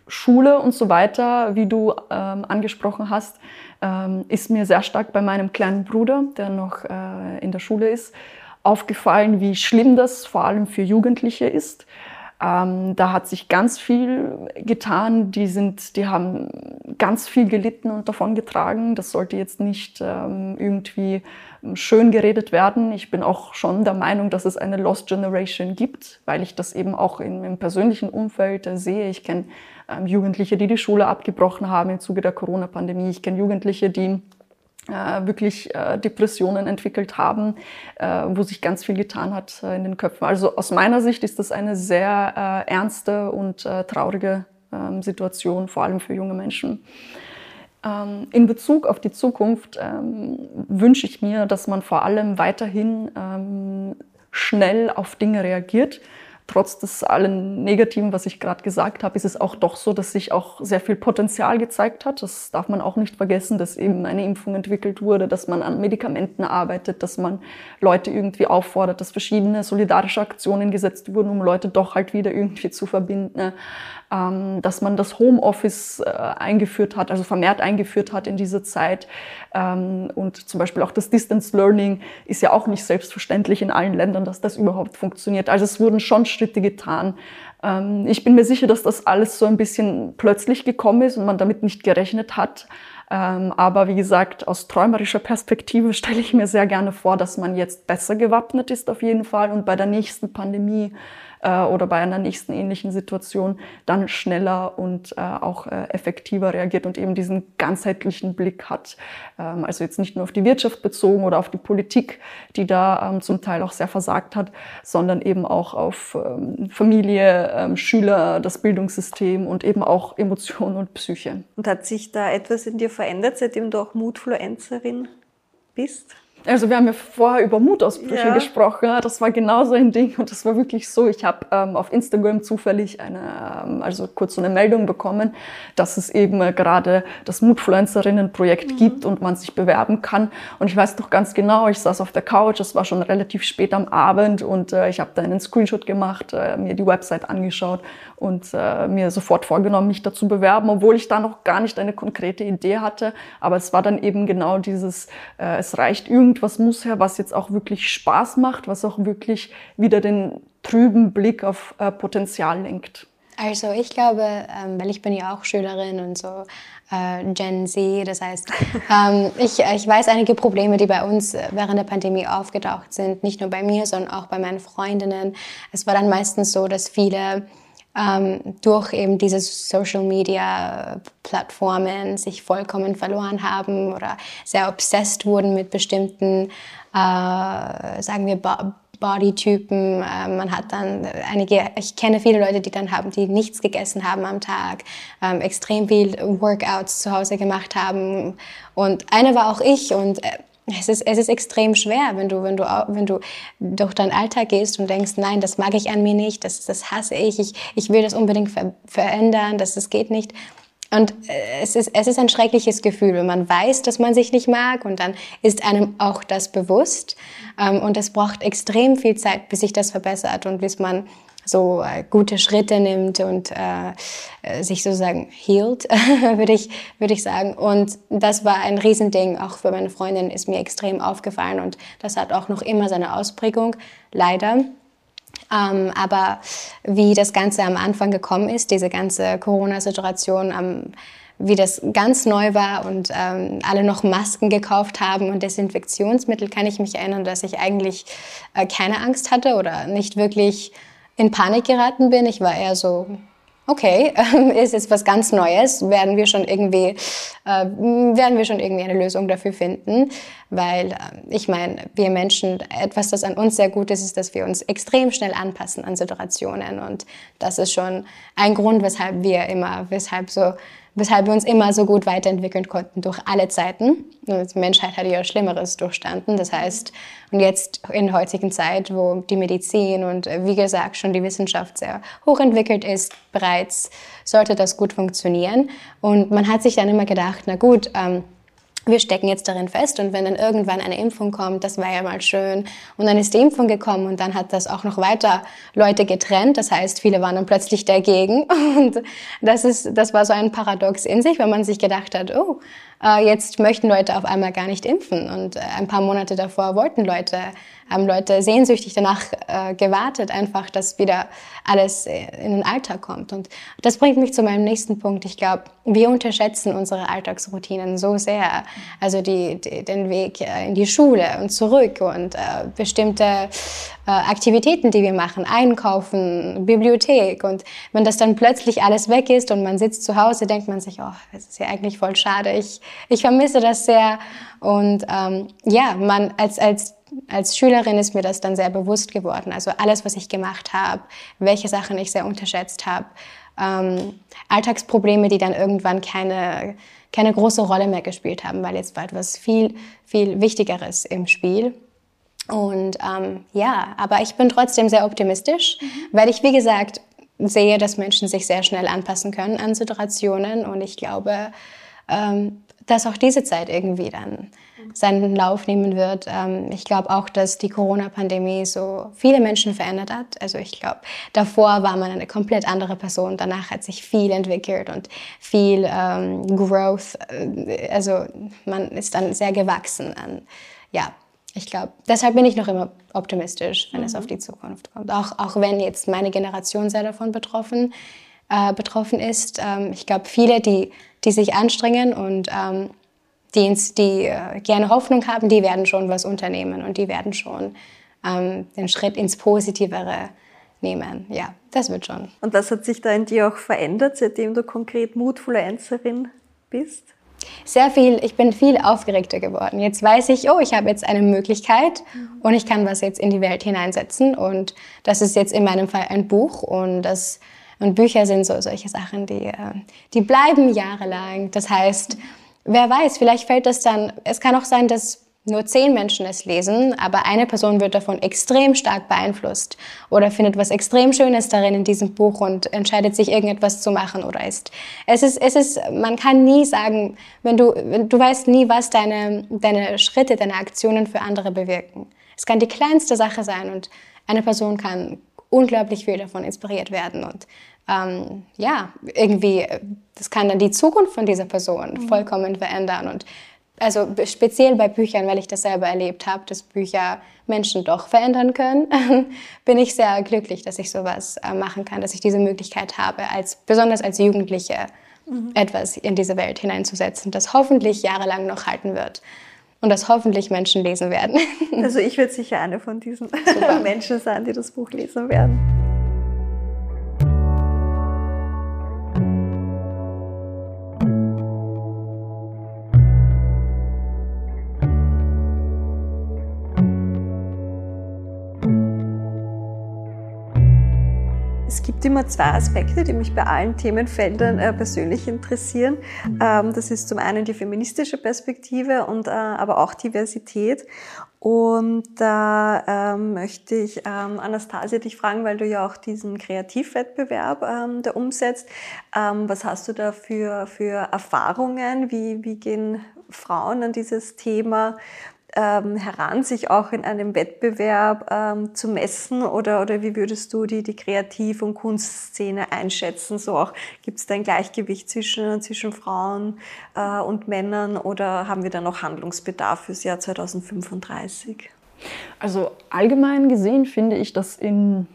Schule und so weiter, wie du ähm, angesprochen hast, ähm, ist mir sehr stark bei meinem kleinen Bruder, der noch äh, in der Schule ist, aufgefallen, wie schlimm das vor allem für Jugendliche ist. Ähm, da hat sich ganz viel getan. Die, sind, die haben ganz viel gelitten und davon getragen. Das sollte jetzt nicht ähm, irgendwie schön geredet werden. Ich bin auch schon der Meinung, dass es eine Lost Generation gibt, weil ich das eben auch in, im persönlichen Umfeld äh, sehe. Ich kenne ähm, Jugendliche, die die Schule abgebrochen haben im Zuge der Corona-Pandemie. Ich kenne Jugendliche, die äh, wirklich äh, Depressionen entwickelt haben, äh, wo sich ganz viel getan hat in den Köpfen. Also aus meiner Sicht ist das eine sehr ernste und traurige ähm, Situation, vor allem für junge Menschen. Ähm, in Bezug auf die Zukunft ähm, wünsche ich mir, dass man vor allem weiterhin ähm, schnell auf Dinge reagiert. Trotz des allen Negativen, was ich gerade gesagt habe, ist es auch doch so, dass sich auch sehr viel Potenzial gezeigt hat. Das darf man auch nicht vergessen, dass eben eine Impfung entwickelt wurde, dass man an Medikamenten arbeitet, dass man Leute irgendwie auffordert, dass verschiedene solidarische Aktionen gesetzt wurden, um Leute doch halt wieder irgendwie zu verbinden. Ähm, dass man das Homeoffice äh, eingeführt hat, also vermehrt eingeführt hat in dieser Zeit. Ähm, und zum Beispiel auch das Distance Learning ist ja auch nicht selbstverständlich in allen Ländern, dass das überhaupt funktioniert. Also es wurden schon Schritte getan. Ähm, ich bin mir sicher, dass das alles so ein bisschen plötzlich gekommen ist und man damit nicht gerechnet hat. aber wie gesagt, aus träumerischer Perspektive stelle ich mir sehr gerne vor, dass man jetzt besser gewappnet ist auf jeden Fall und bei der nächsten Pandemie äh, oder bei einer nächsten ähnlichen Situation dann schneller und äh, auch äh, effektiver reagiert und eben diesen ganzheitlichen Blick hat. Ähm, also jetzt nicht nur auf die Wirtschaft bezogen oder auf die Politik, die da ähm, zum Teil auch sehr versagt hat, sondern eben auch auf ähm, Familie, ähm, Schüler, das Bildungssystem und eben auch Emotionen und Psyche.
Und hat sich da etwas in dir verändert, seitdem du auch Mutfluencerin bist?
Also wir haben ja vorher über Mutausbrüche ja. gesprochen. Das war genau so ein Ding und das war wirklich so. Ich habe ähm, auf Instagram zufällig eine, ähm, also kurz so eine Meldung bekommen, dass es eben äh, gerade das Mutfluencerinnen-Projekt mhm. gibt und man sich bewerben kann. Und ich weiß doch ganz genau, ich saß auf der Couch, es war schon relativ spät am Abend und äh, ich habe da einen Screenshot gemacht, äh, mir die Website angeschaut und äh, mir sofort vorgenommen, mich dazu bewerben, obwohl ich da noch gar nicht eine konkrete Idee hatte. Aber es war dann eben genau dieses, äh, es reicht irgendwie irgendwas muss her, was jetzt auch wirklich Spaß macht, was auch wirklich wieder den trüben Blick auf äh, Potenzial lenkt.
Also ich glaube, ähm, weil ich bin ja auch Schülerin und so äh, Gen Z, das heißt, ähm, ich, ich weiß einige Probleme, die bei uns während der Pandemie aufgetaucht sind, nicht nur bei mir, sondern auch bei meinen Freundinnen. Es war dann meistens so, dass viele ähm, durch eben diese Social Media Plattformen sich vollkommen verloren haben oder sehr obsessed wurden mit bestimmten, äh, sagen wir, Bodytypen. Äh, man hat dann einige, ich kenne viele Leute, die dann haben, die nichts gegessen haben am Tag, ähm, extrem viel Workouts zu Hause gemacht haben. Und eine war auch ich und äh, es ist, es ist extrem schwer, wenn du, wenn, du, wenn du durch deinen Alltag gehst und denkst, nein, das mag ich an mir nicht, das, das hasse ich, ich, ich will das unbedingt ver verändern, das, das geht nicht. Und äh, es ist, es ist ein schreckliches Gefühl, wenn man weiß, dass man sich nicht mag und dann ist einem auch das bewusst. Ähm, und es braucht extrem viel Zeit, bis sich das verbessert und bis man so äh, gute Schritte nimmt und äh, äh sich sozusagen healt, würde ich, würde ich sagen. Und das war ein Riesending, auch für meine Freundin ist mir extrem aufgefallen und das hat auch noch immer seine Ausprägung, leider. Ähm, aber wie das Ganze am Anfang gekommen ist, diese ganze Corona-Situation am wie das ganz neu war und ähm, alle noch Masken gekauft haben und Desinfektionsmittel, kann ich mich erinnern, dass ich eigentlich äh, keine Angst hatte oder nicht wirklich in Panik geraten bin. Ich war eher so, okay, ist jetzt was ganz Neues, werden wir schon irgendwie, äh, werden wir schon irgendwie eine Lösung dafür finden, weil äh, ich meine, wir Menschen, etwas, das an uns sehr gut ist, ist, dass wir uns extrem schnell anpassen an Situationen. Und das ist schon ein Grund, weshalb wir immer, weshalb so weshalb wir uns immer so gut weiterentwickeln konnten durch alle Zeiten. Die Menschheit hat ja Schlimmeres durchstanden. Das heißt, und jetzt in der heutigen Zeit, wo die Medizin und wie gesagt schon die Wissenschaft sehr hochentwickelt ist, bereits sollte das gut funktionieren. Und man hat sich dann immer gedacht, na gut, ähm, wir stecken jetzt darin fest und wenn dann irgendwann eine Impfung kommt, das war ja mal schön. Und dann ist die Impfung gekommen und dann hat das auch noch weiter Leute getrennt. Das heißt, viele waren dann plötzlich dagegen. Und das ist, das war so ein Paradox in sich, wenn man sich gedacht hat, oh, äh, jetzt möchten Leute auf einmal gar nicht impfen. Und äh, ein paar Monate davor wollten Leute, haben Leute sehnsüchtig danach äh, gewartet, einfach, dass wieder alles in den Alltag kommt. Und das bringt mich zu meinem nächsten Punkt. Ich glaube, wir unterschätzen unsere Alltagsroutinen so sehr. Also die, die, den Weg in die Schule und zurück und äh, bestimmte äh, Aktivitäten, die wir machen, einkaufen, Bibliothek. Und wenn das dann plötzlich alles weg ist und man sitzt zu Hause, denkt man sich, oh, das ist ja eigentlich voll schade. Ich, ich vermisse das sehr. Und ähm, ja, man als, als, als Schülerin ist mir das dann sehr bewusst geworden. Also alles, was ich gemacht habe, welche Sachen ich sehr unterschätzt habe. Ähm, Alltagsprobleme, die dann irgendwann keine, keine große Rolle mehr gespielt haben, weil jetzt war etwas viel, viel Wichtigeres im Spiel. Und ähm, ja, aber ich bin trotzdem sehr optimistisch, mhm. weil ich, wie gesagt, sehe, dass Menschen sich sehr schnell anpassen können an Situationen. Und ich glaube, ähm, dass auch diese Zeit irgendwie dann seinen Lauf nehmen wird. Ähm, ich glaube auch, dass die Corona-Pandemie so viele Menschen verändert hat. Also ich glaube, davor war man eine komplett andere Person. Danach hat sich viel entwickelt und viel ähm, Growth. Äh, also man ist dann sehr gewachsen. An, ja, ich glaube, deshalb bin ich noch immer optimistisch, wenn mhm. es auf die Zukunft kommt. Auch, auch wenn jetzt meine Generation sehr davon betroffen, äh, betroffen ist. Ähm, ich glaube, viele, die die sich anstrengen und ähm, die, die äh, gerne Hoffnung haben, die werden schon was unternehmen und die werden schon ähm, den Schritt ins Positivere nehmen. Ja, das wird schon.
Und was hat sich da in dir auch verändert, seitdem du konkret Mutfluencerin bist?
Sehr viel, ich bin viel aufgeregter geworden. Jetzt weiß ich, oh, ich habe jetzt eine Möglichkeit mhm. und ich kann was jetzt in die Welt hineinsetzen. Und das ist jetzt in meinem Fall ein Buch und das und Bücher sind so solche Sachen, die, äh, die bleiben jahrelang. Das heißt, wer weiß, vielleicht fällt das dann, es kann auch sein, dass nur zehn Menschen es lesen, aber eine Person wird davon extrem stark beeinflusst oder findet was extrem Schönes darin in diesem Buch und entscheidet sich irgendetwas zu machen oder ist. Es ist, es ist, man kann nie sagen, wenn du, du weißt nie, was deine, deine Schritte, deine Aktionen für andere bewirken. Es kann die kleinste Sache sein und eine Person kann unglaublich viel davon inspiriert werden und ähm, ja, irgendwie, das kann dann die Zukunft von dieser Person mhm. vollkommen verändern und also speziell bei Büchern, weil ich das selber erlebt habe, dass Bücher Menschen doch verändern können, bin ich sehr glücklich, dass ich sowas äh, machen kann, dass ich diese Möglichkeit habe, als, besonders als Jugendliche mhm. etwas in diese Welt hineinzusetzen, das hoffentlich jahrelang noch halten wird und das hoffentlich Menschen lesen werden.
Also ich werde sicher eine von diesen Menschen sein, die das Buch lesen werden. Immer zwei Aspekte, die mich bei allen Themenfeldern äh, persönlich interessieren. Ähm, das ist zum einen die feministische Perspektive und äh, aber auch Diversität. Und da ähm, möchte ich ähm, Anastasia dich fragen, weil du ja auch diesen Kreativwettbewerb ähm, da umsetzt. Ähm, was hast du da für, für Erfahrungen? Wie, wie gehen Frauen an dieses Thema ähm, heran, sich auch in einem Wettbewerb ähm, zu messen oder, oder wie würdest du die, die Kreativ- und Kunstszene einschätzen? So auch gibt es da ein Gleichgewicht zwischen, zwischen Frauen äh, und Männern oder haben wir da noch Handlungsbedarf fürs Jahr 2035?
Also allgemein gesehen finde ich, dass in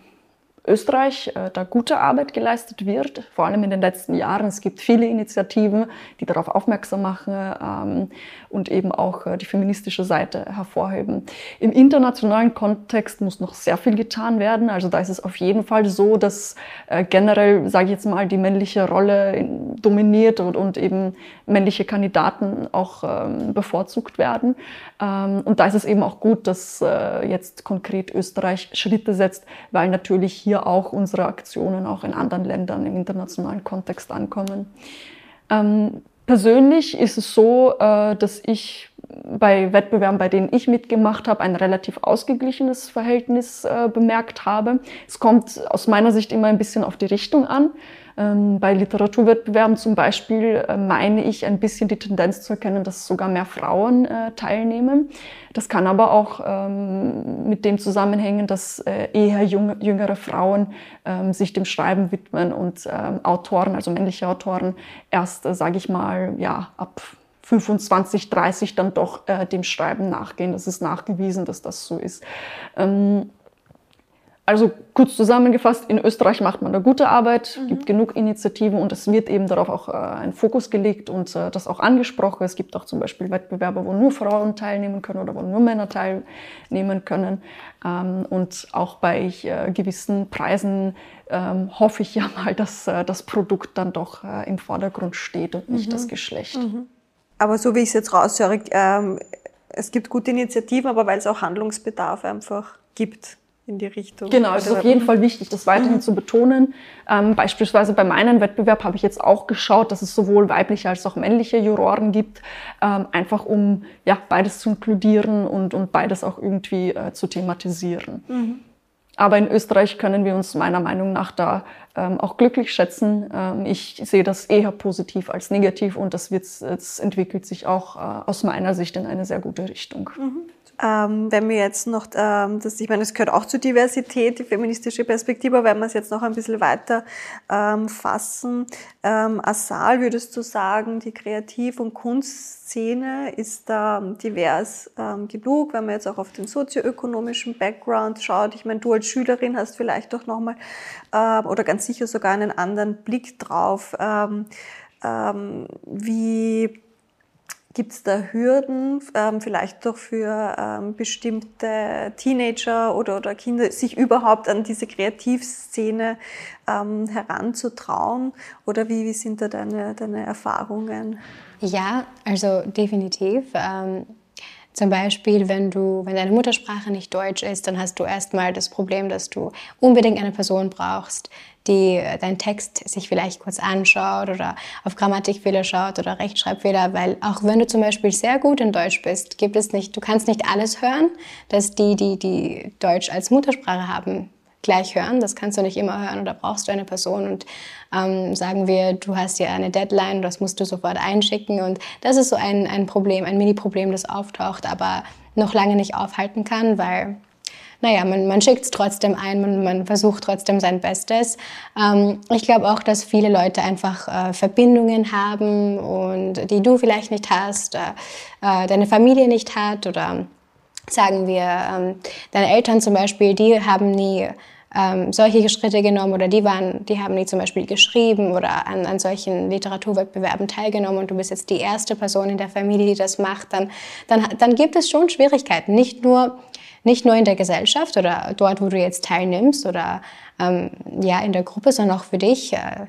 Österreich äh, da gute Arbeit geleistet wird, vor allem in den letzten Jahren. Es gibt viele Initiativen, die darauf aufmerksam machen ähm, und eben auch äh, die feministische Seite hervorheben. Im internationalen Kontext muss noch sehr viel getan werden. Also da ist es auf jeden Fall so, dass äh, generell, sage ich jetzt mal, die männliche Rolle in, dominiert und, und, eben männliche Kandidaten auch ähm, bevorzugt werden. Ähm, und da ist es eben auch gut, dass äh, jetzt konkret Österreich Schritte setzt, weil natürlich hier hier auch unsere Aktionen auch in anderen Ländern im internationalen Kontext ankommen. Ähm, persönlich ist es so, äh, dass ich bei Wettbewerben, bei denen ich mitgemacht habe, ein relativ ausgeglichenes Verhältnis äh, bemerkt habe. Es kommt aus meiner Sicht immer ein bisschen auf die Richtung an. Ähm, bei Literaturwettbewerben zum Beispiel äh, meine ich ein bisschen die Tendenz zu erkennen, dass sogar mehr Frauen äh, teilnehmen. Das kann aber auch ähm, mit dem zusammenhängen, dass äh, eher junge, jüngere Frauen ähm, sich dem Schreiben widmen und ähm, Autoren, also männliche Autoren, erst, äh, sage ich mal, ja, ab 25, 30 dann doch äh, dem Schreiben nachgehen. Das ist nachgewiesen, dass das so ist. Ähm, also kurz zusammengefasst, in Österreich macht man da gute Arbeit, mhm. gibt genug Initiativen und es wird eben darauf auch äh, ein Fokus gelegt und äh, das auch angesprochen. Es gibt auch zum Beispiel Wettbewerbe, wo nur Frauen teilnehmen können oder wo nur Männer teilnehmen können. Ähm, und auch bei äh, gewissen Preisen ähm, hoffe ich ja mal, dass äh, das Produkt dann doch äh, im Vordergrund steht und nicht mhm. das Geschlecht. Mhm.
Aber so wie ich es jetzt raushöre, ähm, es gibt gute Initiativen, aber weil es auch Handlungsbedarf einfach gibt in die Richtung.
Genau, es ist auf jeden Fall wichtig, das weiterhin mhm. zu betonen. Ähm, beispielsweise bei meinem Wettbewerb habe ich jetzt auch geschaut, dass es sowohl weibliche als auch männliche Juroren gibt, ähm, einfach um ja, beides zu inkludieren und, und beides auch irgendwie äh, zu thematisieren. Mhm. Aber in Österreich können wir uns meiner Meinung nach da ähm, auch glücklich schätzen. Ähm, ich sehe das eher positiv als negativ und das, wird, das entwickelt sich auch äh, aus meiner Sicht in eine sehr gute Richtung.
Mhm. Ähm, wenn wir jetzt noch, ähm, das, ich meine, es gehört auch zur Diversität, die feministische Perspektive, wenn wir es jetzt noch ein bisschen weiter ähm, fassen. Ähm, Asal, würdest du sagen, die Kreativ- und Kunstszene ist da divers ähm, genug, wenn man jetzt auch auf den sozioökonomischen Background schaut? Ich meine, du als Schülerin hast vielleicht doch nochmal ähm, oder ganz sicher sogar einen anderen Blick drauf. Ähm, ähm, wie Gibt es da Hürden, ähm, vielleicht doch für ähm, bestimmte Teenager oder, oder Kinder, sich überhaupt an diese Kreativszene ähm, heranzutrauen? Oder wie, wie sind da deine, deine Erfahrungen?
Ja, also definitiv. Ähm, zum Beispiel, wenn du, wenn deine Muttersprache nicht Deutsch ist, dann hast du erstmal das Problem, dass du unbedingt eine Person brauchst, die äh, deinen Text sich vielleicht kurz anschaut oder auf Grammatikfehler schaut oder Rechtschreibfehler, weil auch wenn du zum Beispiel sehr gut in Deutsch bist, gibt es nicht, du kannst nicht alles hören, dass die, die, die Deutsch als Muttersprache haben, gleich hören. Das kannst du nicht immer hören oder brauchst du eine Person und ähm, sagen wir, du hast ja eine Deadline, das musst du sofort einschicken und das ist so ein, ein Problem, ein Mini-Problem, das auftaucht, aber noch lange nicht aufhalten kann, weil naja, man, man schickt es trotzdem ein, man, man versucht trotzdem sein Bestes. Ähm, ich glaube auch, dass viele Leute einfach äh, Verbindungen haben und die du vielleicht nicht hast, äh, äh deine Familie nicht hat oder sagen wir, ähm, deine Eltern zum Beispiel, die haben nie ähm, solche Schritte genommen oder die waren, die haben nie zum Beispiel geschrieben oder an, an solchen Literaturwettbewerben teilgenommen und du bist jetzt die erste Person in der Familie, die das macht, dann, dann, dann gibt es schon Schwierigkeiten. Nicht nur, nicht nur in der Gesellschaft oder dort, wo du jetzt teilnimmst oder ähm, ja, in der Gruppe, sondern auch für dich. Äh,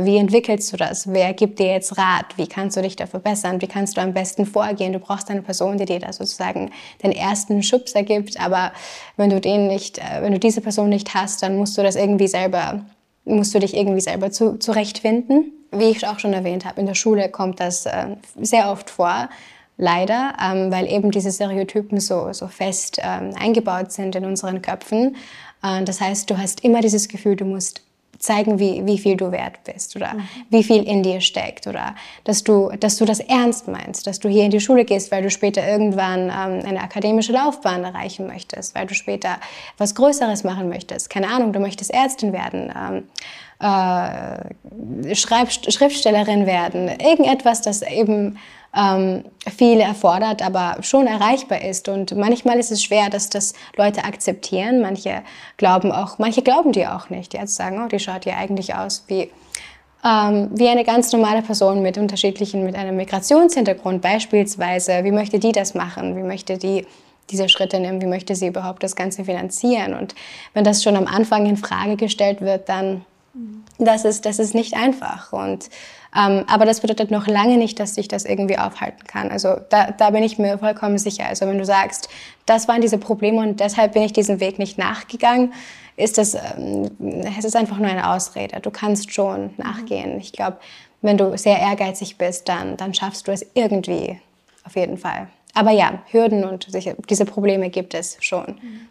wie entwickelst du das? Wer gibt dir jetzt Rat? Wie kannst du dich da verbessern? Wie kannst du am besten vorgehen? Du brauchst eine Person, die dir da sozusagen den ersten Schubser gibt. Aber wenn du den nicht, äh, wenn du diese Person nicht hast, dann musst du das irgendwie selber, musst du dich irgendwie selber zu, zurechtfinden. Wie ich auch schon erwähnt habe, in der Schule kommt das äh, sehr oft vor. Leider, ähm, weil eben diese Stereotypen so, so fest ähm, eingebaut sind in unseren Köpfen. das heißt, du hast immer dieses Gefühl, du musst zeigen, wie, wie viel du wert bist oder mhm. wie viel in dir steckt oder dass du, dass du das ernst meinst, dass du hier in die Schule gehst, weil du später irgendwann ähm, eine akademische Laufbahn erreichen möchtest, weil du später was Größeres machen möchtest. Keine Ahnung, du möchtest Ärztin werden. Ähm, äh, Schreib Schriftstellerin werden, irgendetwas, das eben ähm, viel erfordert, aber schon erreichbar ist. Und manchmal ist es schwer, dass das Leute akzeptieren. Manche glauben auch, manche glauben dir auch nicht. Jetzt sagen, oh, die schaut ja eigentlich aus wie ähm, wie eine ganz normale Person mit unterschiedlichen, mit einem Migrationshintergrund beispielsweise. Wie möchte die das machen? Wie möchte die diese Schritte nehmen? Wie möchte sie überhaupt das Ganze finanzieren? Und wenn das schon am Anfang in Frage gestellt wird, dann das ist, das ist nicht einfach. Und, ähm, aber das bedeutet noch lange nicht, dass ich das irgendwie aufhalten kann. Also da, da bin ich mir vollkommen sicher. Also wenn du sagst, das waren diese Probleme und deshalb bin ich diesen Weg nicht nachgegangen, ist das, ähm, es ist einfach nur eine Ausrede. Du kannst schon nachgehen. Ich glaube, wenn du sehr ehrgeizig bist, dann, dann schaffst du es irgendwie, auf jeden Fall. Aber ja, Hürden und diese Probleme gibt es schon. Mhm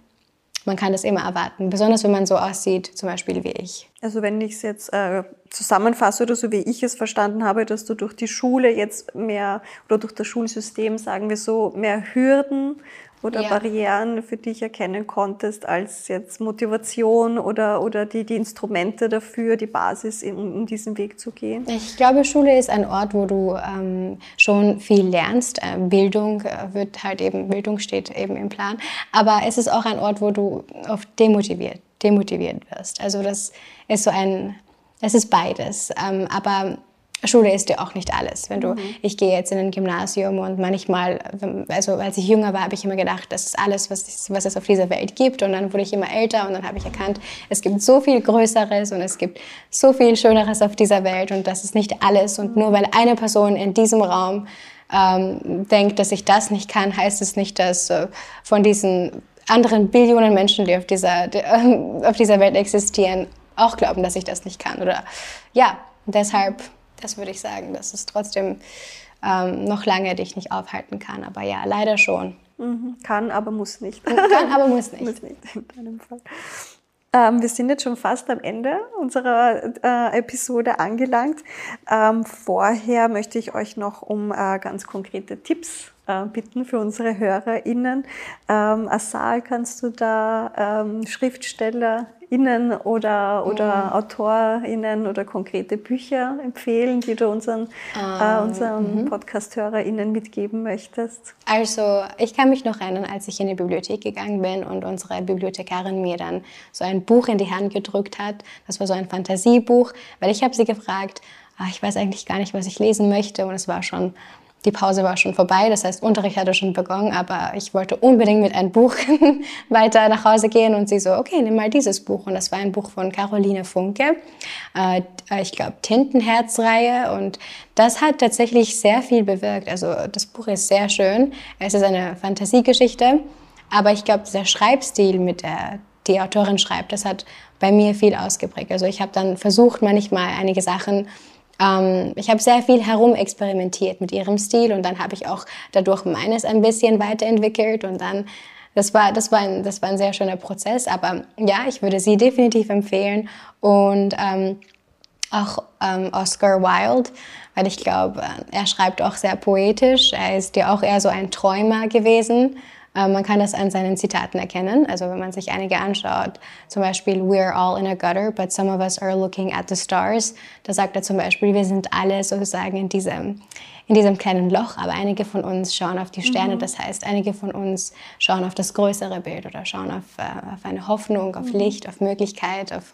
man kann das immer erwarten, besonders wenn man so aussieht, zum Beispiel wie ich.
Also wenn ich es jetzt äh, zusammenfasse oder so wie ich es verstanden habe, dass du durch die Schule jetzt mehr oder durch das Schulsystem, sagen wir so, mehr Hürden oder ja. Barrieren für dich erkennen konntest als jetzt Motivation oder, oder die, die Instrumente dafür, die Basis, in, um diesen Weg zu gehen?
Ich glaube, Schule ist ein Ort, wo du ähm, schon viel lernst. Äh, Bildung äh, wird halt eben, Bildung steht eben im Plan. Aber es ist auch ein Ort, wo du oft demotiviert, demotiviert wirst. Also das ist so ein, es ist beides. Ähm, aber Schule ist ja auch nicht alles. Wenn du, mhm. ich gehe jetzt in ein Gymnasium und manchmal, also als ich jünger war, habe ich immer gedacht, das ist alles, was, es, was es auf dieser Welt gibt. Und dann wurde ich immer älter und dann habe ich erkannt, es gibt so viel Größeres und es gibt so viel Schöneres auf dieser Welt und das ist nicht alles. Und nur weil eine Person in diesem Raum ähm, denkt, dass ich das nicht kann, heißt es nicht, dass äh, von diesen anderen Billionen Menschen, die auf dieser, die, äh, auf dieser Welt existieren, auch glauben, dass ich das nicht kann. Oder ja, deshalb das würde ich sagen, dass es trotzdem ähm, noch lange dich nicht aufhalten kann. Aber ja, leider schon.
Mhm. Kann, aber muss nicht.
Kann, aber muss nicht.
muss nicht, in deinem Fall. Ähm, wir sind jetzt schon fast am Ende unserer äh, Episode angelangt. Ähm, vorher möchte ich euch noch um äh, ganz konkrete Tipps äh, bitten für unsere HörerInnen. Ähm, Asal, kannst du da ähm, SchriftstellerInnen oder, oder mhm. AutorInnen oder konkrete Bücher empfehlen, die du unseren, äh, ähm, unseren mhm. Podcast-HörerInnen mitgeben möchtest?
Also, ich kann mich noch erinnern, als ich in die Bibliothek gegangen bin und unsere Bibliothekarin mir dann so ein Buch in die Hand gedrückt hat. Das war so ein Fantasiebuch, weil ich habe sie gefragt, ach, ich weiß eigentlich gar nicht, was ich lesen möchte und es war schon die Pause war schon vorbei, das heißt, Unterricht hatte schon begonnen, aber ich wollte unbedingt mit einem Buch weiter nach Hause gehen und sie so, okay, nimm mal dieses Buch. Und das war ein Buch von Caroline Funke, äh, ich glaube Tintenherzreihe und das hat tatsächlich sehr viel bewirkt. Also das Buch ist sehr schön, es ist eine Fantasiegeschichte, aber ich glaube, dieser Schreibstil, mit der die Autorin schreibt, das hat bei mir viel ausgeprägt. Also ich habe dann versucht, manchmal einige Sachen ähm, ich habe sehr viel herumexperimentiert mit ihrem Stil und dann habe ich auch dadurch meines ein bisschen weiterentwickelt und dann das war, das, war ein, das war ein sehr schöner Prozess, aber ja, ich würde sie definitiv empfehlen und ähm, auch ähm, Oscar Wilde, weil ich glaube, er schreibt auch sehr poetisch. Er ist ja auch eher so ein Träumer gewesen man kann das an seinen Zitaten erkennen. Also wenn man sich einige anschaut, zum Beispiel We're all in a gutter, but some of us are looking at the stars. Da sagt er zum Beispiel, wir sind alle sozusagen in diesem, in diesem kleinen Loch, aber einige von uns schauen auf die Sterne. Mhm. Das heißt, einige von uns schauen auf das größere Bild oder schauen auf, äh, auf eine Hoffnung, auf mhm. Licht, auf Möglichkeit, auf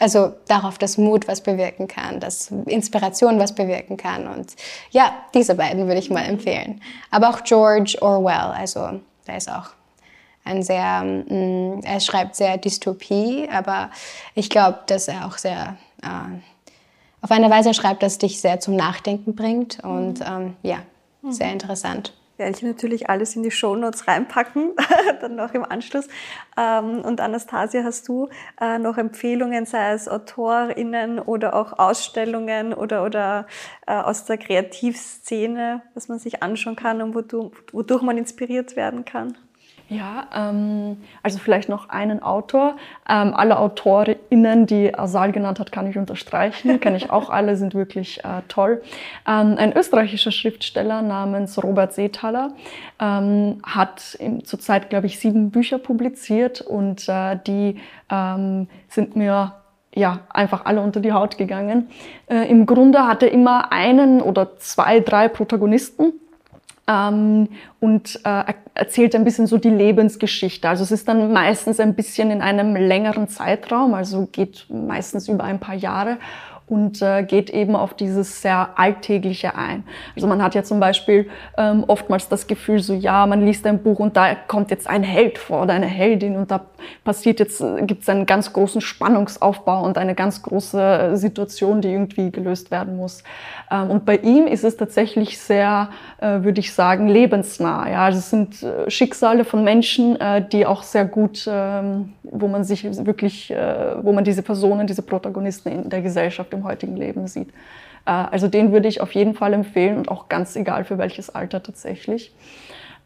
also darauf, dass Mut was bewirken kann, dass Inspiration was bewirken kann. Und ja, diese beiden würde ich mal empfehlen. Aber auch George Orwell, also der ist auch ein sehr, mm, er schreibt sehr Dystopie, aber ich glaube, dass er auch sehr, äh, auf eine Weise schreibt, dass dich sehr zum Nachdenken bringt und ähm, ja, mhm. sehr interessant
werde ich natürlich alles in die Shownotes reinpacken, dann noch im Anschluss. Ähm, und Anastasia, hast du äh, noch Empfehlungen, sei es AutorInnen oder auch Ausstellungen oder, oder äh, aus der Kreativszene, was man sich anschauen kann und wodurch man inspiriert werden kann?
Ja, ähm, also vielleicht noch einen Autor. Ähm, alle AutorInnen, die Asal genannt hat, kann ich unterstreichen. Kenne ich auch alle, sind wirklich äh, toll. Ähm, ein österreichischer Schriftsteller namens Robert Seethaler ähm, hat zurzeit, glaube ich, sieben Bücher publiziert und äh, die ähm, sind mir ja, einfach alle unter die Haut gegangen. Äh, Im Grunde hat er immer einen oder zwei, drei Protagonisten ähm, und äh, erzählt ein bisschen so die Lebensgeschichte. Also es ist dann meistens ein bisschen in einem längeren Zeitraum, also geht meistens über ein paar Jahre und äh, geht eben auf dieses sehr Alltägliche ein. Also man hat ja zum Beispiel ähm, oftmals das Gefühl, so ja, man liest ein Buch und da kommt jetzt ein Held vor oder eine Heldin und da passiert jetzt, äh, gibt es einen ganz großen Spannungsaufbau und eine ganz große äh, Situation, die irgendwie gelöst werden muss. Ähm, und bei ihm ist es tatsächlich sehr, äh, würde ich sagen, lebensnah. Ja? Also es sind äh, Schicksale von Menschen, äh, die auch sehr gut, ähm, wo man sich wirklich, äh, wo man diese Personen, diese Protagonisten in der Gesellschaft im heutigen Leben sieht. Äh, also den würde ich auf jeden Fall empfehlen und auch ganz egal für welches Alter tatsächlich.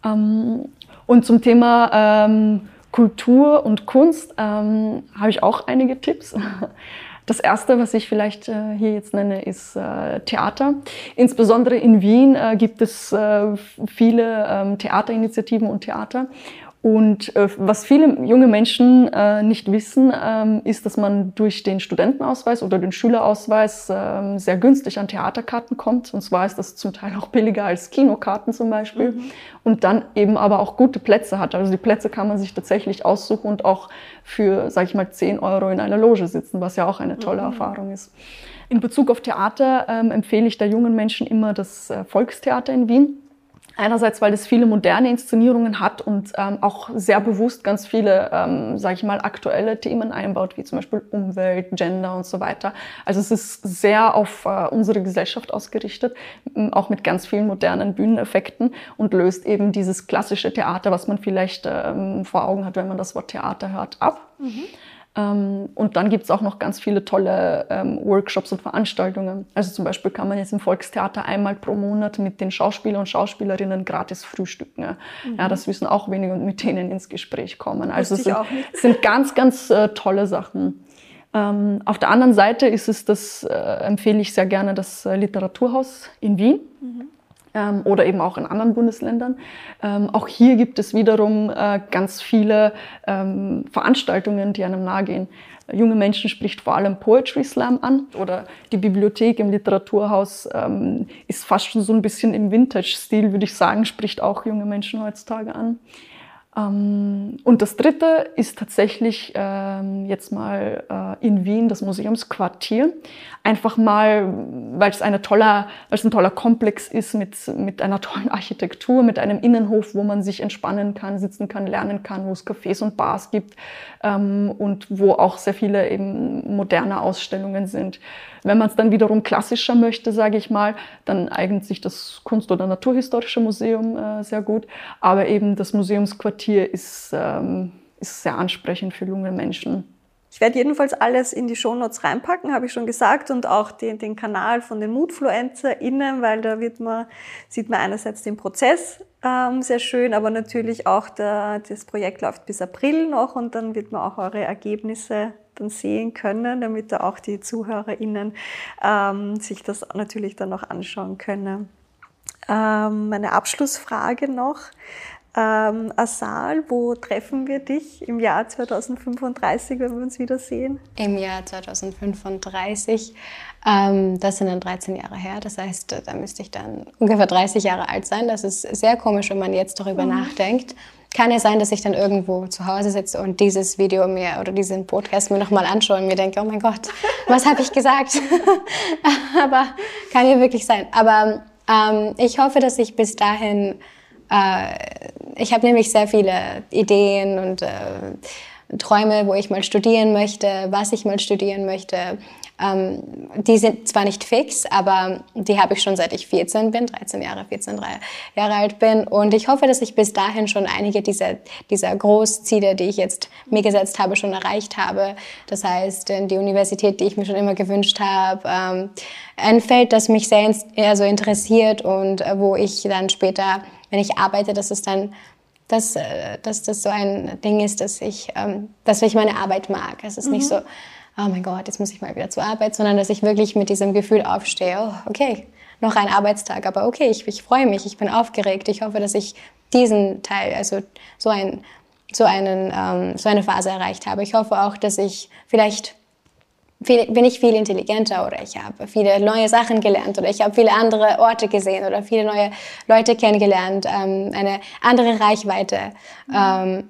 Ähm, und zum Thema ähm, Kultur und Kunst ähm, habe ich auch einige Tipps. Das erste, was ich vielleicht äh, hier jetzt nenne, ist äh, Theater. Insbesondere in Wien gibt es viele Theaterinitiativen und Theater. Und äh, was viele junge Menschen äh, nicht wissen, ähm, ist, dass man durch den Studentenausweis oder den Schülerausweis ähm, sehr günstig an Theaterkarten kommt. Und zwar ist das zum Teil auch billiger als Kinokarten zum Beispiel. Mhm. Und dann eben aber auch gute Plätze hat. Also die Plätze kann man sich tatsächlich aussuchen und auch für, sag ich mal, 10 Euro in einer Loge sitzen, was ja auch eine tolle mhm. Erfahrung ist. In Bezug auf Theater ähm, empfehle ich der jungen Menschen immer das äh, Volkstheater in Wien. Einerseits, weil es viele moderne Inszenierungen hat und ähm, auch sehr bewusst ganz viele, ähm, sage ich mal, aktuelle Themen einbaut, wie zum Beispiel Umwelt, Gender und so weiter. Also es ist sehr auf äh, unsere Gesellschaft ausgerichtet, auch mit ganz vielen modernen Bühneneffekten und löst eben dieses klassische Theater, was man vielleicht ähm, vor Augen hat, wenn man das Wort Theater hört, ab. Mhm. Ähm, und dann gibt es auch noch ganz viele tolle ähm, Workshops und Veranstaltungen. Also zum Beispiel kann man jetzt im Volkstheater einmal pro Monat mit den Schauspielern und Schauspielerinnen gratis frühstücken. Mhm. Ja, das wissen auch wenige und mit denen ins Gespräch kommen. Also es sind, sind, ganz, ganz äh, tolle Sachen. Ähm, auf der anderen Seite ist es, das äh, empfehle ich sehr gerne, das äh, Literaturhaus in Wien. Mhm ähm, oder eben auch in anderen Bundesländern. Ähm, auch hier gibt es wiederum äh, ganz viele ähm, Veranstaltungen, die einem nahegehen. Junge Menschen spricht vor allem Poetry Slam an oder die Bibliothek im Literaturhaus ähm, ist fast schon so ein bisschen im Vintage-Stil, würde ich sagen, spricht auch junge Menschen heutzutage an. Ähm, und das dritte ist tatsächlich ähm, jetzt mal äh, in Wien das Museumsquartier. Einfach mal, weil es, eine toller, weil es ein toller Komplex ist mit, mit einer tollen Architektur, mit einem Innenhof, wo man sich entspannen kann, sitzen kann, lernen kann, wo es Cafés und Bars gibt ähm, und wo auch sehr viele eben moderne Ausstellungen sind. Wenn man es dann wiederum klassischer möchte, sage ich mal, dann eignet sich das Kunst- oder Naturhistorische Museum äh, sehr gut. Aber eben das Museumsquartier ist, ähm, ist sehr ansprechend für junge Menschen.
Ich werde jedenfalls alles in die Shownotes reinpacken, habe ich schon gesagt, und auch den, den Kanal von den MoodfluencerInnen, weil da wird man, sieht man einerseits den Prozess ähm, sehr schön, aber natürlich auch der, das Projekt läuft bis April noch und dann wird man auch eure Ergebnisse dann sehen können, damit da auch die ZuhörerInnen ähm, sich das natürlich dann noch anschauen können. Ähm, meine Abschlussfrage noch. Ähm, Asal, wo treffen wir dich im Jahr 2035, wenn wir uns wiedersehen?
Im Jahr 2035. Ähm, das sind dann 13 Jahre her. Das heißt, da müsste ich dann ungefähr 30 Jahre alt sein. Das ist sehr komisch, wenn man jetzt darüber mhm. nachdenkt. Kann ja sein, dass ich dann irgendwo zu Hause sitze und dieses Video mir oder diesen Podcast mir nochmal anschaue und mir denke, oh mein Gott, was habe ich gesagt? Aber kann ja wirklich sein. Aber ähm, ich hoffe, dass ich bis dahin äh, ich habe nämlich sehr viele Ideen und äh, Träume, wo ich mal studieren möchte, was ich mal studieren möchte. Ähm, die sind zwar nicht fix, aber die habe ich schon seit ich 14 bin, 13 Jahre, 14 3 Jahre alt bin. Und ich hoffe, dass ich bis dahin schon einige dieser, dieser Großziele, die ich jetzt mir gesetzt habe, schon erreicht habe. Das heißt, die Universität, die ich mir schon immer gewünscht habe, ähm, ein Feld, das mich sehr also interessiert und äh, wo ich dann später, wenn ich arbeite, dass es dann dass, äh, dass das so ein Ding ist, dass ich, ähm, dass ich meine Arbeit mag. Es ist mhm. nicht so, oh mein Gott, jetzt muss ich mal wieder zur Arbeit, sondern dass ich wirklich mit diesem Gefühl aufstehe, oh, okay, noch ein Arbeitstag, aber okay, ich, ich freue mich, ich bin aufgeregt, ich hoffe, dass ich diesen Teil, also so, ein, so, einen, ähm, so eine Phase erreicht habe. Ich hoffe auch, dass ich vielleicht viel, bin ich viel intelligenter oder ich habe viele neue Sachen gelernt oder ich habe viele andere Orte gesehen oder viele neue Leute kennengelernt, ähm, eine andere Reichweite ähm,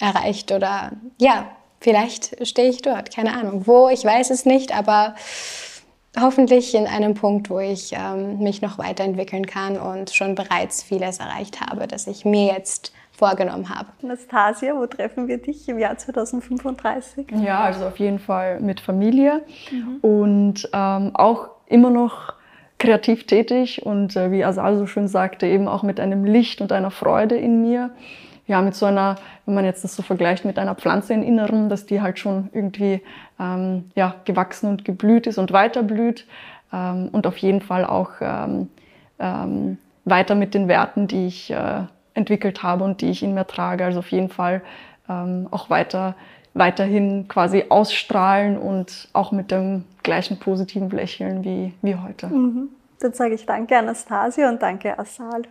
erreicht oder ja, vielleicht stehe ich dort, keine Ahnung. Wo, ich weiß es nicht, aber hoffentlich in einem Punkt, wo ich ähm, mich noch weiterentwickeln kann und schon bereits vieles erreicht habe, das ich mir jetzt vorgenommen habe.
Anastasia, wo treffen wir dich im Jahr 2035?
Ja, also auf jeden Fall mit Familie mhm. und ähm, auch immer noch kreativ tätig und äh, wie Asal so schön sagte, eben auch mit einem Licht und einer Freude in mir ja, mit so einer, wenn man jetzt das so vergleicht mit einer Pflanze im Inneren, dass die halt schon irgendwie ähm, ja, gewachsen und geblüht ist und weiter blüht ähm, und auf jeden Fall auch ähm, ähm, weiter mit den Werten, die ich äh, entwickelt habe und die ich in mir trage. Also auf jeden Fall ähm, auch weiter, weiterhin quasi ausstrahlen und auch mit dem gleichen positiven Lächeln wie, wie heute.
Mhm. Dann sage ich danke Anastasia und danke Asal.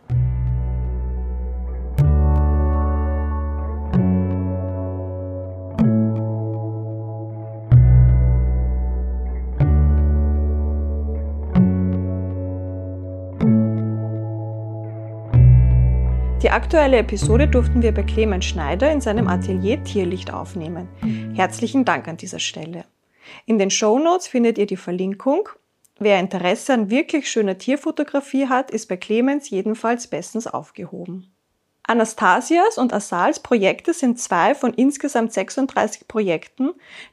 Die aktuelle Episode durften wir bei Clemens Schneider in seinem Atelier Tierlicht aufnehmen. Herzlichen Dank an dieser Stelle. In den Show Notes findet ihr die Verlinkung. Wer Interesse an wirklich schöner Tierfotografie hat, ist bei Clemens jedenfalls bestens aufgehoben. Anastasias und Asals Projekte sind zwei von insgesamt 36 Projekten,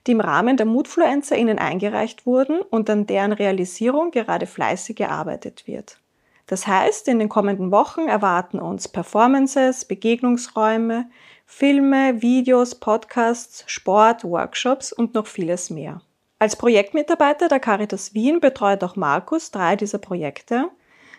die im Rahmen der MoodfluencerInnen eingereicht wurden und an deren Realisierung gerade fleißig gearbeitet wird. Das heißt, in den kommenden Wochen erwarten uns Performances, Begegnungsräume, Filme, Videos, Podcasts, Sport, Workshops und noch vieles mehr. Als Projektmitarbeiter der Caritas Wien betreut auch Markus drei dieser Projekte.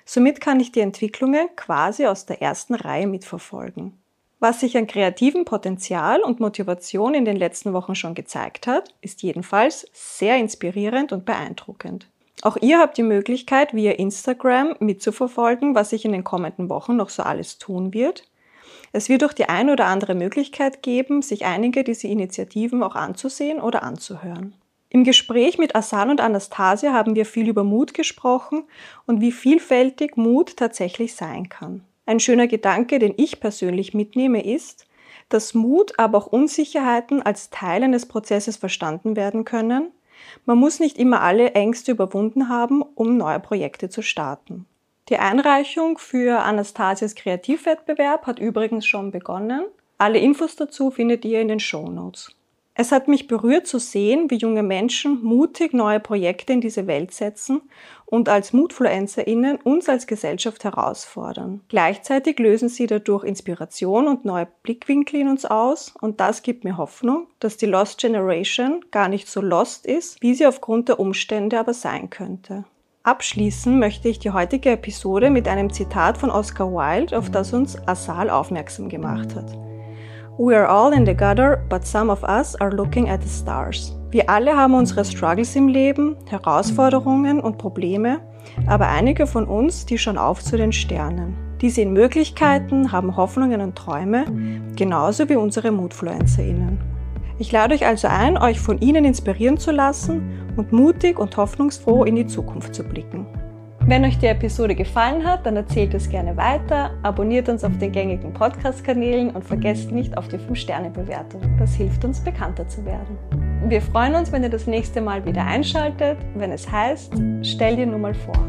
Somit kann ich die Entwicklungen quasi aus der ersten Reihe mitverfolgen. Was sich an kreativem Potenzial und Motivation in den letzten Wochen schon gezeigt hat, ist jedenfalls sehr inspirierend und beeindruckend. Auch ihr habt die Möglichkeit, via Instagram mitzuverfolgen, was sich in den kommenden Wochen noch so alles tun wird. Es wird auch die ein oder andere Möglichkeit geben, sich einige dieser Initiativen auch anzusehen oder anzuhören. Im Gespräch mit Asan und Anastasia haben wir viel über Mut gesprochen und wie vielfältig Mut tatsächlich sein kann. Ein schöner Gedanke, den ich persönlich mitnehme, ist, dass Mut, aber auch Unsicherheiten als Teil eines Prozesses verstanden werden können man muss nicht immer alle Ängste überwunden haben, um neue Projekte zu starten. Die Einreichung für Anastasias Kreativwettbewerb hat übrigens schon begonnen. Alle Infos dazu findet ihr in den Show Notes. Es hat mich berührt zu sehen, wie junge Menschen mutig neue Projekte in diese Welt setzen und als MutfluencerInnen uns als Gesellschaft herausfordern. Gleichzeitig lösen sie dadurch Inspiration und neue Blickwinkel in uns aus und das gibt mir Hoffnung, dass die Lost Generation gar nicht so lost ist, wie sie aufgrund der Umstände aber sein könnte. Abschließen möchte ich die heutige Episode mit einem Zitat von Oscar Wilde, auf das uns Asal aufmerksam gemacht hat. We are all in the gutter, but some of us are looking at the stars. Wir alle haben unsere Struggles im Leben, Herausforderungen und Probleme, aber einige von uns, die schauen auf zu den Sternen. Die sehen Möglichkeiten, haben Hoffnungen und Träume, genauso wie unsere MoodfluencerInnen. Ich lade euch also ein, euch von ihnen inspirieren zu lassen und mutig und hoffnungsfroh in die Zukunft zu blicken. Wenn euch die Episode gefallen hat, dann erzählt es gerne weiter, abonniert uns auf den gängigen Podcast-Kanälen und vergesst nicht auf die 5-Sterne-Bewertung. Das hilft uns, bekannter zu werden. Wir freuen uns, wenn ihr das nächste Mal wieder einschaltet, wenn es heißt, stell dir nur mal vor.